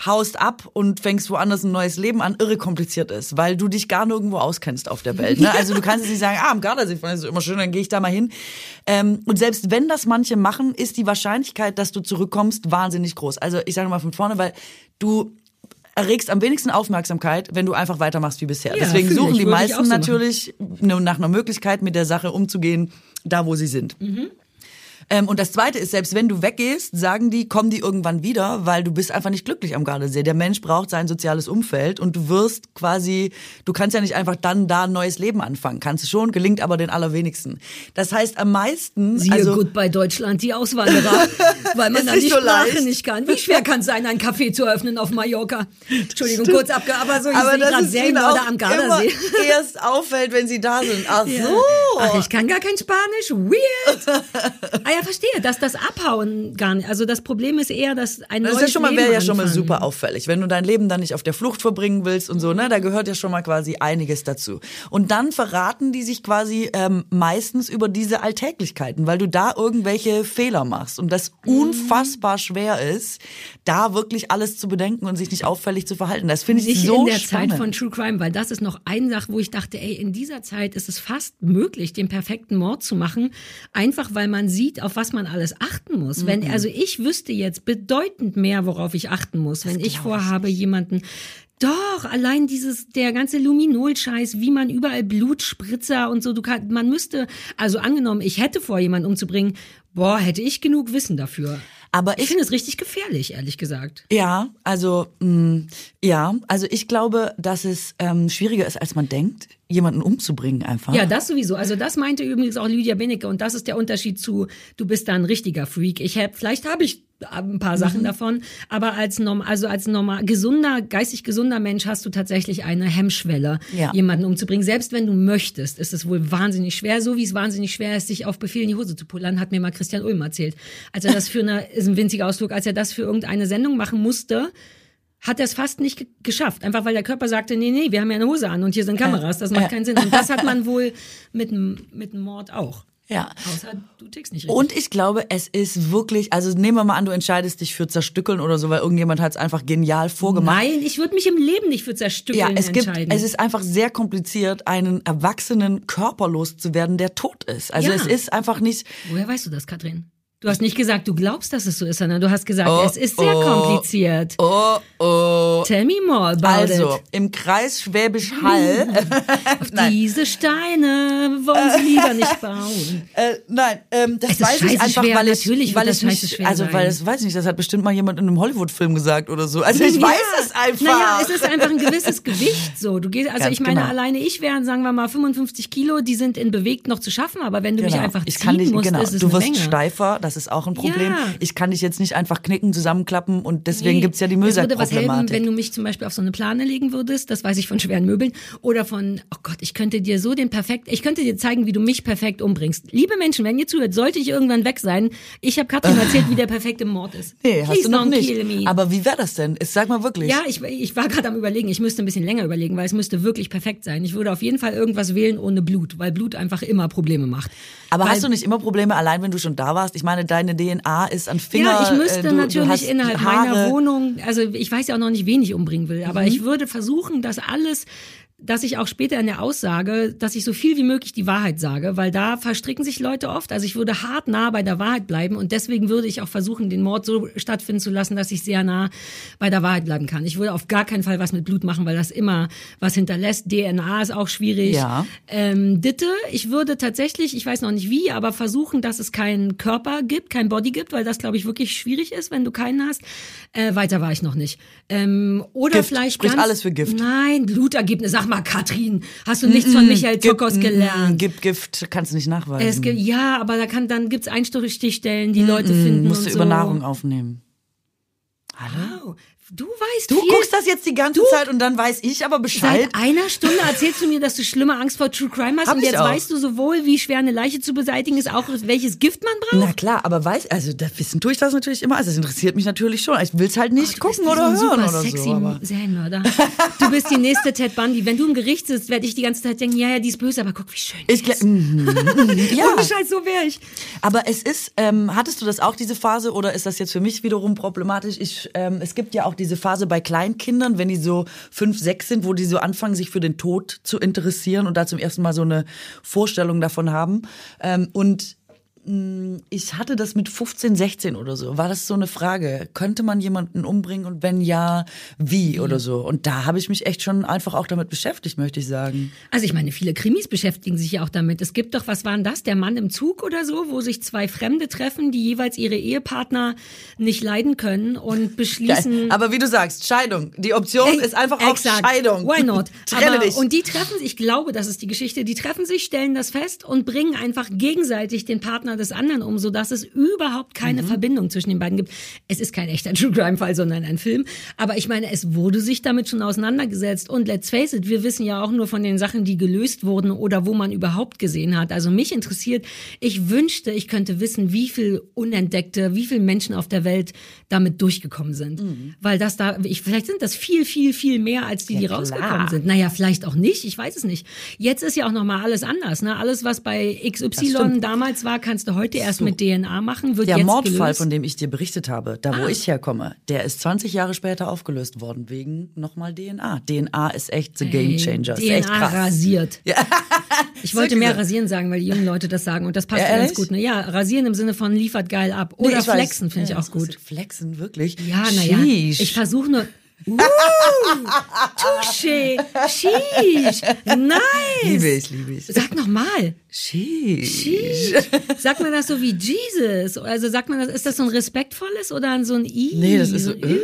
haust ab und fängst woanders ein neues Leben an, irre kompliziert ist, weil du dich gar nirgendwo auskennst auf der Welt. Ne? Also du kannst jetzt nicht sagen, ah, am Gardasee fand ich so immer schön, dann gehe ich da mal hin. Ähm, und selbst wenn das manche machen, ist die Wahrscheinlichkeit, dass du zurückkommst, wahnsinnig groß. Also ich sage mal von vorne, weil du erregst am wenigsten Aufmerksamkeit, wenn du einfach weitermachst wie bisher. Ja, Deswegen suchen ich, die meisten so natürlich nach einer Möglichkeit, mit der Sache umzugehen, da wo sie sind. Ähm, und das Zweite ist, selbst wenn du weggehst, sagen die, kommen die irgendwann wieder, weil du bist einfach nicht glücklich am Gardasee. Der Mensch braucht sein soziales Umfeld und du wirst quasi, du kannst ja nicht einfach dann da ein neues Leben anfangen. Kannst du schon, gelingt aber den allerwenigsten. Das heißt, am meisten, Siehe also Goodbye Deutschland, die Auswanderer, [LAUGHS] weil man da die so Sprache leicht. nicht kann. Wie schwer kann es sein, ein Café zu öffnen auf Mallorca? Entschuldigung, Stimmt. kurz abge... Aber so, ich aber sehe das gerade Serienmörder am Gardasee. [LAUGHS] erst auffällt, wenn sie da sind. Ach Ja. so. Ach, ich kann gar kein Spanisch. Weird. ah [LAUGHS] ja, verstehe, dass das Abhauen gar nicht. Also das Problem ist eher, dass ein Das ist neues ja schon mal, wäre ja schon mal super auffällig. Wenn du dein Leben dann nicht auf der Flucht verbringen willst und so, ne, da gehört ja schon mal quasi einiges dazu. Und dann verraten die sich quasi ähm, meistens über diese Alltäglichkeiten, weil du da irgendwelche Fehler machst und das Mhm. unfassbar schwer ist, da wirklich alles zu bedenken und sich nicht auffällig zu verhalten. Das finde ich Nicht so in der spannend. Zeit von True Crime, weil das ist noch eine Sache, wo ich dachte, ey, in dieser Zeit ist es fast möglich, den perfekten Mord zu machen, einfach weil man sieht, auf was man alles achten muss. Mhm. Wenn, also ich wüsste jetzt bedeutend mehr, worauf ich achten muss, wenn ich vorhabe, jemanden doch, allein dieses, der ganze Luminol-Scheiß, wie man überall Blutspritzer und so, du kann, man müsste, also angenommen, ich hätte vor, jemanden umzubringen, boah, hätte ich genug Wissen dafür. Aber Ich ich finde es richtig gefährlich, ehrlich gesagt. Ja, also mh, ja, also ich glaube, dass es ähm, schwieriger ist, als man denkt, jemanden umzubringen einfach. Ja, das sowieso. Also das meinte übrigens auch Lydia Benecke und das ist der Unterschied zu, du bist da ein richtiger Freak. Ich hab, vielleicht habe ich ein paar Mhm. Sachen davon, aber als norm, also als normal gesunder, geistig gesunder Mensch hast du tatsächlich eine Hemmschwelle, Ja. jemanden umzubringen. Selbst wenn du möchtest, ist es wohl wahnsinnig schwer, so wie es wahnsinnig schwer ist, sich auf Befehl in die Hose zu pullern, hat mir mal Christian Ulm erzählt. Als er das für eine, ist ein winziger Ausflug, als er das für irgendeine Sendung machen musste, hat er es fast nicht ge geschafft. Einfach weil der Körper sagte, nee, nee, wir haben ja eine Hose an und hier sind Kameras, das macht keinen Sinn. Und das hat [LAUGHS] man wohl mit mit einem Mord auch. Ja. Außer du tickst nicht richtig. Und ich glaube, es ist wirklich, also nehmen wir mal an, du entscheidest dich für zerstückeln oder so, weil irgendjemand hat es einfach genial vorgemacht. Nein, ich würde mich im Leben nicht für Zerstückeln Ja, es gibt, entscheiden. es ist einfach sehr kompliziert, einen Erwachsenen körperlos zu werden, der tot ist. Also Ja. es ist einfach nicht, Woher weißt du das, Katrin? Du hast nicht gesagt, du glaubst, dass es so ist, sondern du hast gesagt, Oh, es ist sehr oh, kompliziert. oh, oh. Tell me more about Also, it. im Kreis Schwäbisch Hall, [LAUGHS] [LAUGHS] nein, Diese Steine wollen sie lieber nicht [LAUGHS] bauen. äh, nein, ähm, das Es ist weiß ich einfach, schwer, weil ich, natürlich weil ich das nicht, also, sein. weil das weiß ich nicht, das hat bestimmt mal jemand in einem Hollywood-Film gesagt oder so. Also, ich weiß es einfach. Naja, es ist einfach ein gewisses Gewicht so. Du gehst, also Ganz ich meine, genau. alleine ich wären, sagen wir mal, 55 Kilo, die sind in bewegt noch zu schaffen, aber wenn du mich Genau. einfach ich ziehen kann dich, musst, genau, ist es du wirst Menge. steifer, das ist auch ein Problem. Ja. Ich kann dich jetzt nicht einfach knicken, zusammenklappen und deswegen Nee. gibt's ja die Es würde was helfen, Müllsackproblematik. wenn du mich zum Beispiel auf so eine Plane legen würdest, das weiß ich von schweren Möbeln, oder von, oh Gott, ich könnte dir so den perfekt, ich könnte dir zeigen, wie du mich perfekt umbringst. Liebe Menschen, wenn ihr zuhört, sollte ich irgendwann weg sein, ich habe Katrin [LAUGHS] erzählt, wie der perfekte Mord ist. Nee, hast Please du noch nicht. Aber wie wäre das denn? Ich sag mal wirklich. Ja, ich, ich war gerade am überlegen, ich müsste ein bisschen länger überlegen, weil es müsste wirklich perfekt sein. Ich würde auf jeden Fall irgendwas wählen ohne Blut, weil Blut einfach immer Probleme macht. Aber hast du nicht immer Probleme, allein wenn du schon da warst? Ich meine, deine DNA ist an Finger. Ja, ich müsste äh, du, du natürlich hast innerhalb Haare. Mhm. meiner Wohnung, also ich weiß ja auch noch nicht, wen ich umbringen will, aber ich würde versuchen, dass alles dass ich auch später in der Aussage, dass ich so viel wie möglich die Wahrheit sage, weil da verstricken sich Leute oft. Also ich würde hart nah bei der Wahrheit bleiben und deswegen würde ich auch versuchen, den Mord so stattfinden zu lassen, dass ich sehr nah bei der Wahrheit bleiben kann. Ich würde auf gar keinen Fall was mit Blut machen, weil das immer was hinterlässt. DNA ist auch schwierig. Ja. Ähm, Ditte, ich würde tatsächlich, ich weiß noch nicht wie, aber versuchen, dass es keinen Körper gibt, kein Body gibt, weil das, glaube ich, wirklich schwierig ist, wenn du keinen hast. Äh, weiter war ich noch nicht. Ähm, oder Gift. vielleicht Sprich ganz, alles für Gift. Nein, Blutergebnis. Sag mal, Katrin, hast du nichts von Michael Zokos gelernt? Gibt Gift, kannst du nicht nachweisen. Es gibt, ja, aber da kann, dann gibt's Einstichstellen, die Leute finden musst du so. über Nahrung aufnehmen. Hallo? Wow. Du weißt Du viel. guckst das jetzt die ganze Zeit und dann weiß ich aber Bescheid. Seit einer Stunde erzählst du mir, dass du schlimme Angst vor True Crime hast Hab und jetzt auch. weißt du sowohl, wie schwer eine Leiche zu beseitigen ist, auch welches Gift man braucht. Na klar, aber weiß, also da wissen tue ich das natürlich immer. Also das interessiert mich natürlich schon. Ich will es halt nicht Du bist gucken so oder ein hören oder sexy so. Aber Serienmörder. Du bist die nächste Ted Bundy. Wenn du im Gericht sitzt, werde ich die ganze Zeit denken, ja, ja, die ist böse, aber guck, wie schön die ich, ist. Mhm, [LAUGHS] ja. Ohne Scheiß, so wäre ich. Aber es ist, ähm, hattest du das auch, diese Phase, oder ist das jetzt für mich wiederum problematisch? Ich, ähm, es gibt ja auch diese Phase bei Kleinkindern, wenn die so fünf, sechs sind, wo die so anfangen, sich für den Tod zu interessieren und da zum ersten Mal so eine Vorstellung davon haben. Ähm, und ich hatte das mit 15, 16 oder so. War das so eine Frage? Könnte man jemanden umbringen und wenn ja, wie oder so? Und da habe ich mich echt schon einfach auch damit beschäftigt, möchte ich sagen. Also ich meine, viele Krimis beschäftigen sich ja auch damit. Es gibt doch, was waren das? Der Mann im Zug oder so, wo sich zwei Fremde treffen, die jeweils ihre Ehepartner nicht leiden können und [LAUGHS] beschließen. Aber wie du sagst, Scheidung. Die Option Ey, ist einfach auch exakt. Scheidung. Why not? [LAUGHS] Trenne Aber, dich. Und die treffen sich, ich glaube, das ist die Geschichte, die treffen sich, stellen das fest und bringen einfach gegenseitig den Partner des anderen um, sodass es überhaupt keine Mhm. Verbindung zwischen den beiden gibt. Es ist kein echter True Crime Fall, sondern ein Film. Aber ich meine, es wurde sich damit schon auseinandergesetzt. Und let's face it, wir wissen ja auch nur von den Sachen, die gelöst wurden oder wo man überhaupt gesehen hat. Also mich interessiert, ich wünschte, ich könnte wissen, wie viel Unentdeckte, wie viele Menschen auf der Welt damit durchgekommen sind. Mhm. Weil das da, ich, vielleicht sind das viel, viel, viel mehr, als die, die klar. rausgekommen sind. Naja, vielleicht auch nicht, ich weiß es nicht. Jetzt ist ja auch nochmal alles anders. Ne? Alles, was bei XY damals war, kannst du heute erst mit DNA machen, wird Der jetzt Mordfall, gelöst. von dem ich dir berichtet habe, da wo Ah. ich herkomme, der ist 20 Jahre später aufgelöst worden wegen nochmal DNA. DNA ist echt the game changer. ist echt DNA krass. rasiert. [LAUGHS] Ich wollte mehr so. rasieren sagen, weil die jungen Leute das sagen und das passt Ja, ganz gut. Ne? Ja, rasieren im Sinne von liefert geil ab. Nee, Oder ich weiß. flexen finde ich Ja, auch das gut. Flexen, wirklich? Ja, naja. Ich versuche nur. Uh, [LAUGHS] touché, sheesh, nice. Liebe ich, liebe ich. Sag noch mal. Sheesh. Sheesh. Sagt man das so wie Jesus? Also sagt man das, ist das so ein respektvolles oder ein so ein I? Nee, das ist so, ein Ü?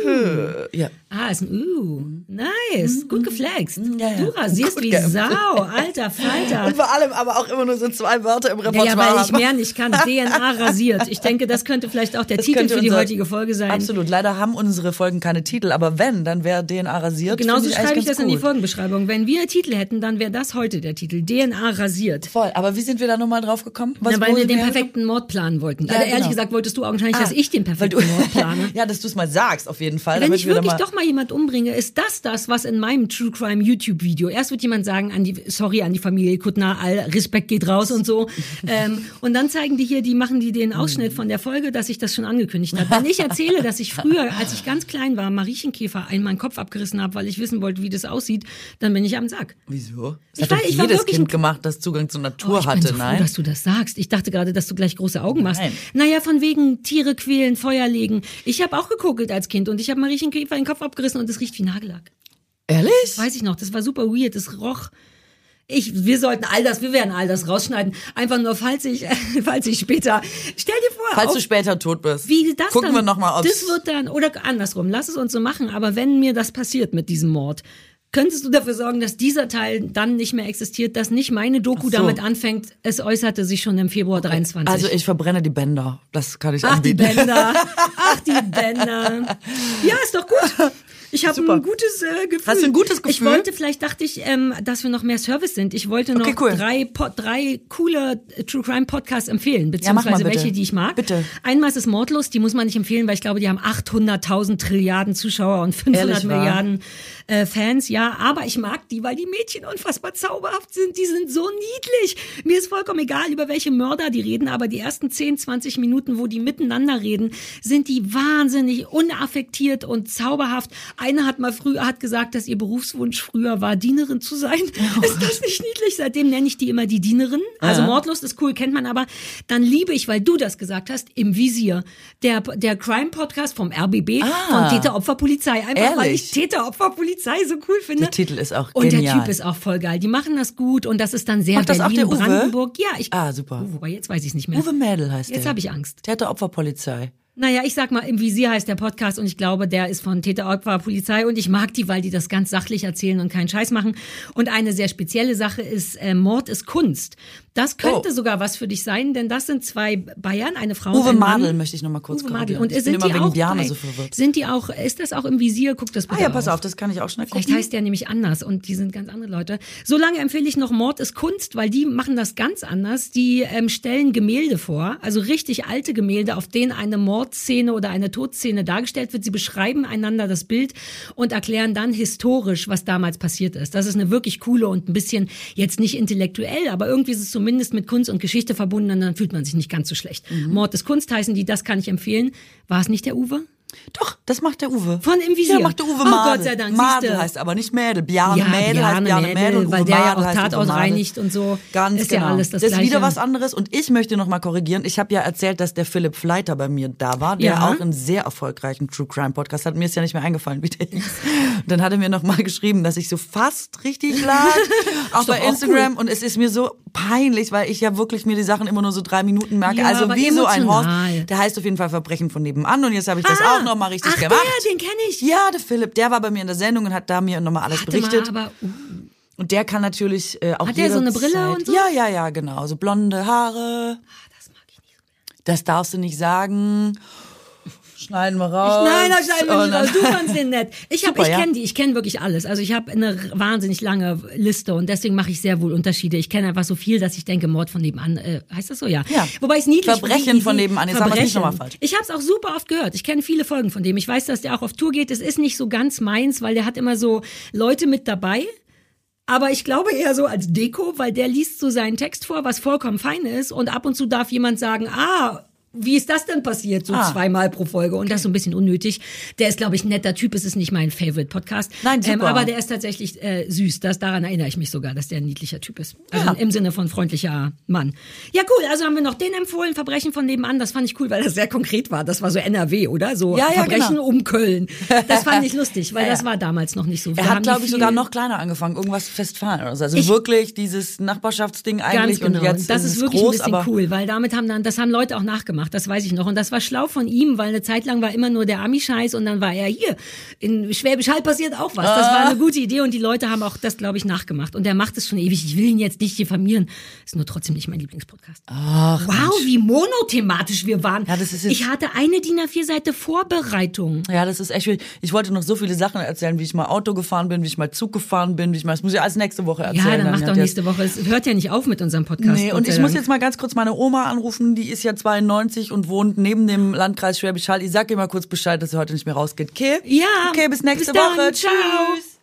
äh, ja. Ah, ist ein U. Nice. Gut geflext. Ja, ja. Du rasierst Gut wie ge- Sau. Alter Falter. Und [LAUGHS] vor allem aber auch immer nur so zwei Wörter im Repertoire ja, weil ich mehr nicht kann. [LAUGHS] DNA rasiert. Ich denke, das könnte vielleicht auch der Das Titel für die heutige Folge sein. Absolut. Leider haben unsere Folgen keine Titel, aber wenn, dann wäre DNA rasiert. Genauso Finde schreibe ich das ganz in die gut. Folgenbeschreibung. Wenn wir Titel hätten, dann wäre das heute der Titel. DNA rasiert. Voll. Aber wie sind wir da nochmal drauf gekommen? Was, Na, weil wir den perfekten Mord planen wollten. Ja, also ehrlich genau. gesagt wolltest du augenscheinlich, dass Ah, ich den perfekten Mord plane. [LAUGHS] ja, dass du es mal sagst, auf jeden Fall. Wenn damit ich wirklich mal doch mal jemand umbringe, ist das das, was in meinem True Crime YouTube Video. Erst wird jemand sagen, an die, sorry an die Familie Kuttner, all Respekt geht raus und so. [LAUGHS] ähm, und dann zeigen die hier, die machen die den Ausschnitt von der Folge, dass ich das schon angekündigt habe. Wenn ich erzähle, dass ich früher, als ich ganz klein war, Mariechenkäfer einmal meinen Kopf abgerissen habe, weil ich wissen wollte, wie das aussieht, dann bin ich am Sack. Wieso? Das Ich hat war- doch ich war jedes Kind gemacht, das Zugang zur Oh, Natur ich hatte, bin so froh, nein? dass du das sagst. Ich dachte gerade, dass du gleich große Augen machst. Nein. Naja, von wegen Tiere quälen, Feuer legen. Ich habe auch gekokelt als Kind und ich habe Mariechenkäfer den Kopf abgerissen und es riecht wie Nagellack. Ehrlich? Weiß ich noch, das war super weird, das roch. Ich, wir sollten all das, wir werden all das rausschneiden. Einfach nur, falls ich, [LAUGHS] falls ich später, stell dir vor, Falls auf, du später tot bist. wie das Gucken dann, wir nochmal, ob Das wird dann, oder andersrum, lass es uns so machen, aber wenn mir das passiert mit diesem Mord, könntest du dafür sorgen, dass dieser Teil dann nicht mehr existiert, dass nicht meine Doku Ach so. damit anfängt, es äußerte sich schon im Februar 23. Also ich verbrenne die Bänder. Das kann ich Ach, die anbieten. Bänder. [LAUGHS] Ach, die Bänder. Ja, ist doch gut. [LAUGHS] Ich habe ein gutes äh, Gefühl. Hast du ein gutes Ich Gefühl? wollte, vielleicht dachte ich, ähm, dass wir noch mehr Service sind. Ich wollte noch Okay, cool. drei, Po- drei coole äh, True Crime Podcasts empfehlen, Ja, beziehungsweise bitte. welche, die ich mag. Bitte. Einmal ist es Mordlos, die muss man nicht empfehlen, weil ich glaube, die haben 800.000 Trilliarden Zuschauer und 500 Ehrlich? Milliarden äh, Fans. Ja, aber ich mag die, weil die Mädchen unfassbar zauberhaft sind. Die sind so niedlich. Mir ist vollkommen egal, über welche Mörder die reden, aber die ersten 10, 20 Minuten, wo die miteinander reden, sind die wahnsinnig unaffektiert und zauberhaft. Eine hat mal früher hat gesagt, dass ihr Berufswunsch früher war, Dienerin zu sein. [LAUGHS] [LAUGHS] ist das nicht niedlich? Seitdem nenne ich die immer die Dienerin. Also Ja. Mordlust ist cool, kennt man aber. Dann liebe ich, weil du das gesagt hast, im Visier. Der, der Crime-Podcast vom RBB Ah. von Täter-Opfer-Polizei. Einfach weil Ehrlich? ich Täter-Opfer-Polizei so cool finde. Der Titel ist auch und genial. der Typ ist auch voll geil. Die machen das gut und das ist dann sehr Macht das auch der Uwe? Berlin-Brandenburg. Ja, ich. Ah, super. Oh, wobei jetzt weiß ich es nicht mehr. Uwe Mädel heißt Jetzt der. habe ich Angst. Täteropferpolizei. Naja, ich sag mal, im Visier heißt der Podcast und ich glaube, der ist von Täter Opfer Polizei und ich mag die, weil die das ganz sachlich erzählen und keinen Scheiß machen. Und eine sehr spezielle Sache ist, äh, Mord ist Kunst. Das könnte Oh. sogar was für dich sein, denn das sind zwei Bayern, eine Frau Uwe und ein Mann. Madel möchte ich noch mal kurz Uwe Madel. Und Ich sind die auch bei, so verwirrt. Sind die auch, ist das auch im Visier? Guck das Ah bitte ja, pass auf. auf, das kann ich auch schnell Vielleicht gucken. heißt der nämlich anders und die sind ganz andere Leute. Solange empfehle ich noch Mord ist Kunst, weil die machen das ganz anders. Die ähm, stellen Gemälde vor, also richtig alte Gemälde, auf denen eine Mordszene oder eine Todszene dargestellt wird. Sie beschreiben einander das Bild und erklären dann historisch, was damals passiert ist. Das ist eine wirklich coole und ein bisschen jetzt nicht intellektuell, aber irgendwie ist es zumindest mit Kunst und Geschichte verbunden und dann fühlt man sich nicht ganz so schlecht. Mhm. Mord ist Kunst heißen die, das kann ich empfehlen. War es nicht der Uwe? Doch, das macht der Uwe. Von im Visier. Ja, macht der Uwe Oh, Madel. Gott sei Dank, Madel heißt aber nicht Mädel. Bjarne Ja, Mädel heißt Bjarne Mädel, Mädel und weil Uwe der ja auch Tatort reinigt und so. Ganz Ist ja genau. alles das ist wieder was anderes und ich möchte noch mal korrigieren. Ich habe ja erzählt, dass der Philipp Fleiter bei mir da war, der Ja. auch einen sehr erfolgreichen True Crime Podcast hat. Mir ist ja nicht mehr eingefallen, wie der hieß. Und dann hat er mir noch mal geschrieben, dass ich so fast richtig lag, [LAUGHS] auch Ist bei auch Instagram und es ist mir so peinlich, weil ich ja wirklich mir die Sachen immer nur so drei Minuten merke. Ja, also wie so ein Horst. Der heißt auf jeden Fall Verbrechen von nebenan und jetzt habe ich das Ah, auch noch mal richtig ach, gemacht. Der, den kenne ich. Ja, der Philipp, der war bei mir in der Sendung und hat da mir nochmal alles Warte berichtet. Mal, aber, uh, und der kann natürlich äh, auch Hat der so eine Brille jederzeit- und so? Ja, ja, ja, genau. So blonde Haare. das mag ich nicht. Das darfst du nicht sagen. Schneiden wir raus. Nein, das schneiden wir nicht raus. Du fandst den nett. Ich hab, Super, ich ja. kenne die, ich kenne wirklich alles. Also ich habe eine wahnsinnig lange Liste und deswegen mache ich sehr wohl Unterschiede. Ich kenne einfach so viel, dass ich denke, Mord von nebenan, äh, heißt das so? Ja. Ja. Wobei es niedlich Verbrechen von nebenan. Jetzt wir es nicht Verbrechen. falsch. Ich habe es auch super oft gehört. Ich kenne viele Folgen von dem. Ich weiß, dass der auch auf Tour geht. Es ist nicht so ganz meins, weil der hat immer so Leute mit dabei. Aber ich glaube eher so als Deko, weil der liest so seinen Text vor, was vollkommen fein ist. Und ab und zu darf jemand sagen, ah, wie ist das denn passiert? So Ah. zweimal pro Folge. Und das ist so ein bisschen unnötig. Der ist, glaube ich, ein netter Typ. Es ist nicht mein Favorite-Podcast. Nein, super. Ähm, aber der ist tatsächlich äh, süß. Das, daran erinnere ich mich sogar, dass der ein niedlicher Typ ist. Also Ja. im Sinne von freundlicher Mann. Ja, cool. Also haben wir noch den empfohlen, Verbrechen von nebenan. Das fand ich cool, weil das sehr konkret war. Das war so NRW, oder? So Ja, ja, Verbrechen genau. um Köln. Das fand [LAUGHS] ich lustig, weil das war damals noch nicht so. Da Er hat, glaube ich, sogar noch kleiner angefangen. Irgendwas Westfalen oder so. Also Ich- wirklich dieses Nachbarschaftsding eigentlich. Ganz genau. Und jetzt das ist, ist wirklich groß, ein bisschen cool, weil damit haben dann, das haben Leute auch nachgemacht, das weiß ich noch. Und das war schlau von ihm, weil eine Zeit lang war immer nur der Ami-Scheiß und dann war er hier. In Schwäbisch Hall passiert auch was. Das Ah. war eine gute Idee und die Leute haben auch das, glaube ich, nachgemacht. Und der macht es schon ewig. Ich will ihn jetzt nicht diffamieren. Ist nur trotzdem nicht mein Lieblingspodcast. Ach, wow, wie monothematisch wir waren. Ja, das ist ich hatte eine DIN A4-Seite Vorbereitung. Ja, das ist echt. Ich wollte noch so viele Sachen erzählen, wie ich mal Auto gefahren bin, wie ich mal Zug gefahren bin, wie ich mal, das muss ich alles nächste Woche erzählen. Ja, dann mach hat doch nächste Woche. Es hört ja nicht auf mit unserem Podcast. Nee, und ich muss jetzt mal ganz kurz meine Oma anrufen, die ist ja 92 und wohnt neben dem Landkreis Schwäbisch Hall. Ich sag ihr mal kurz Bescheid, dass sie heute nicht mehr rausgeht. Okay? Ja. Okay, bis nächste bis dann. Woche. Ciao. Tschüss.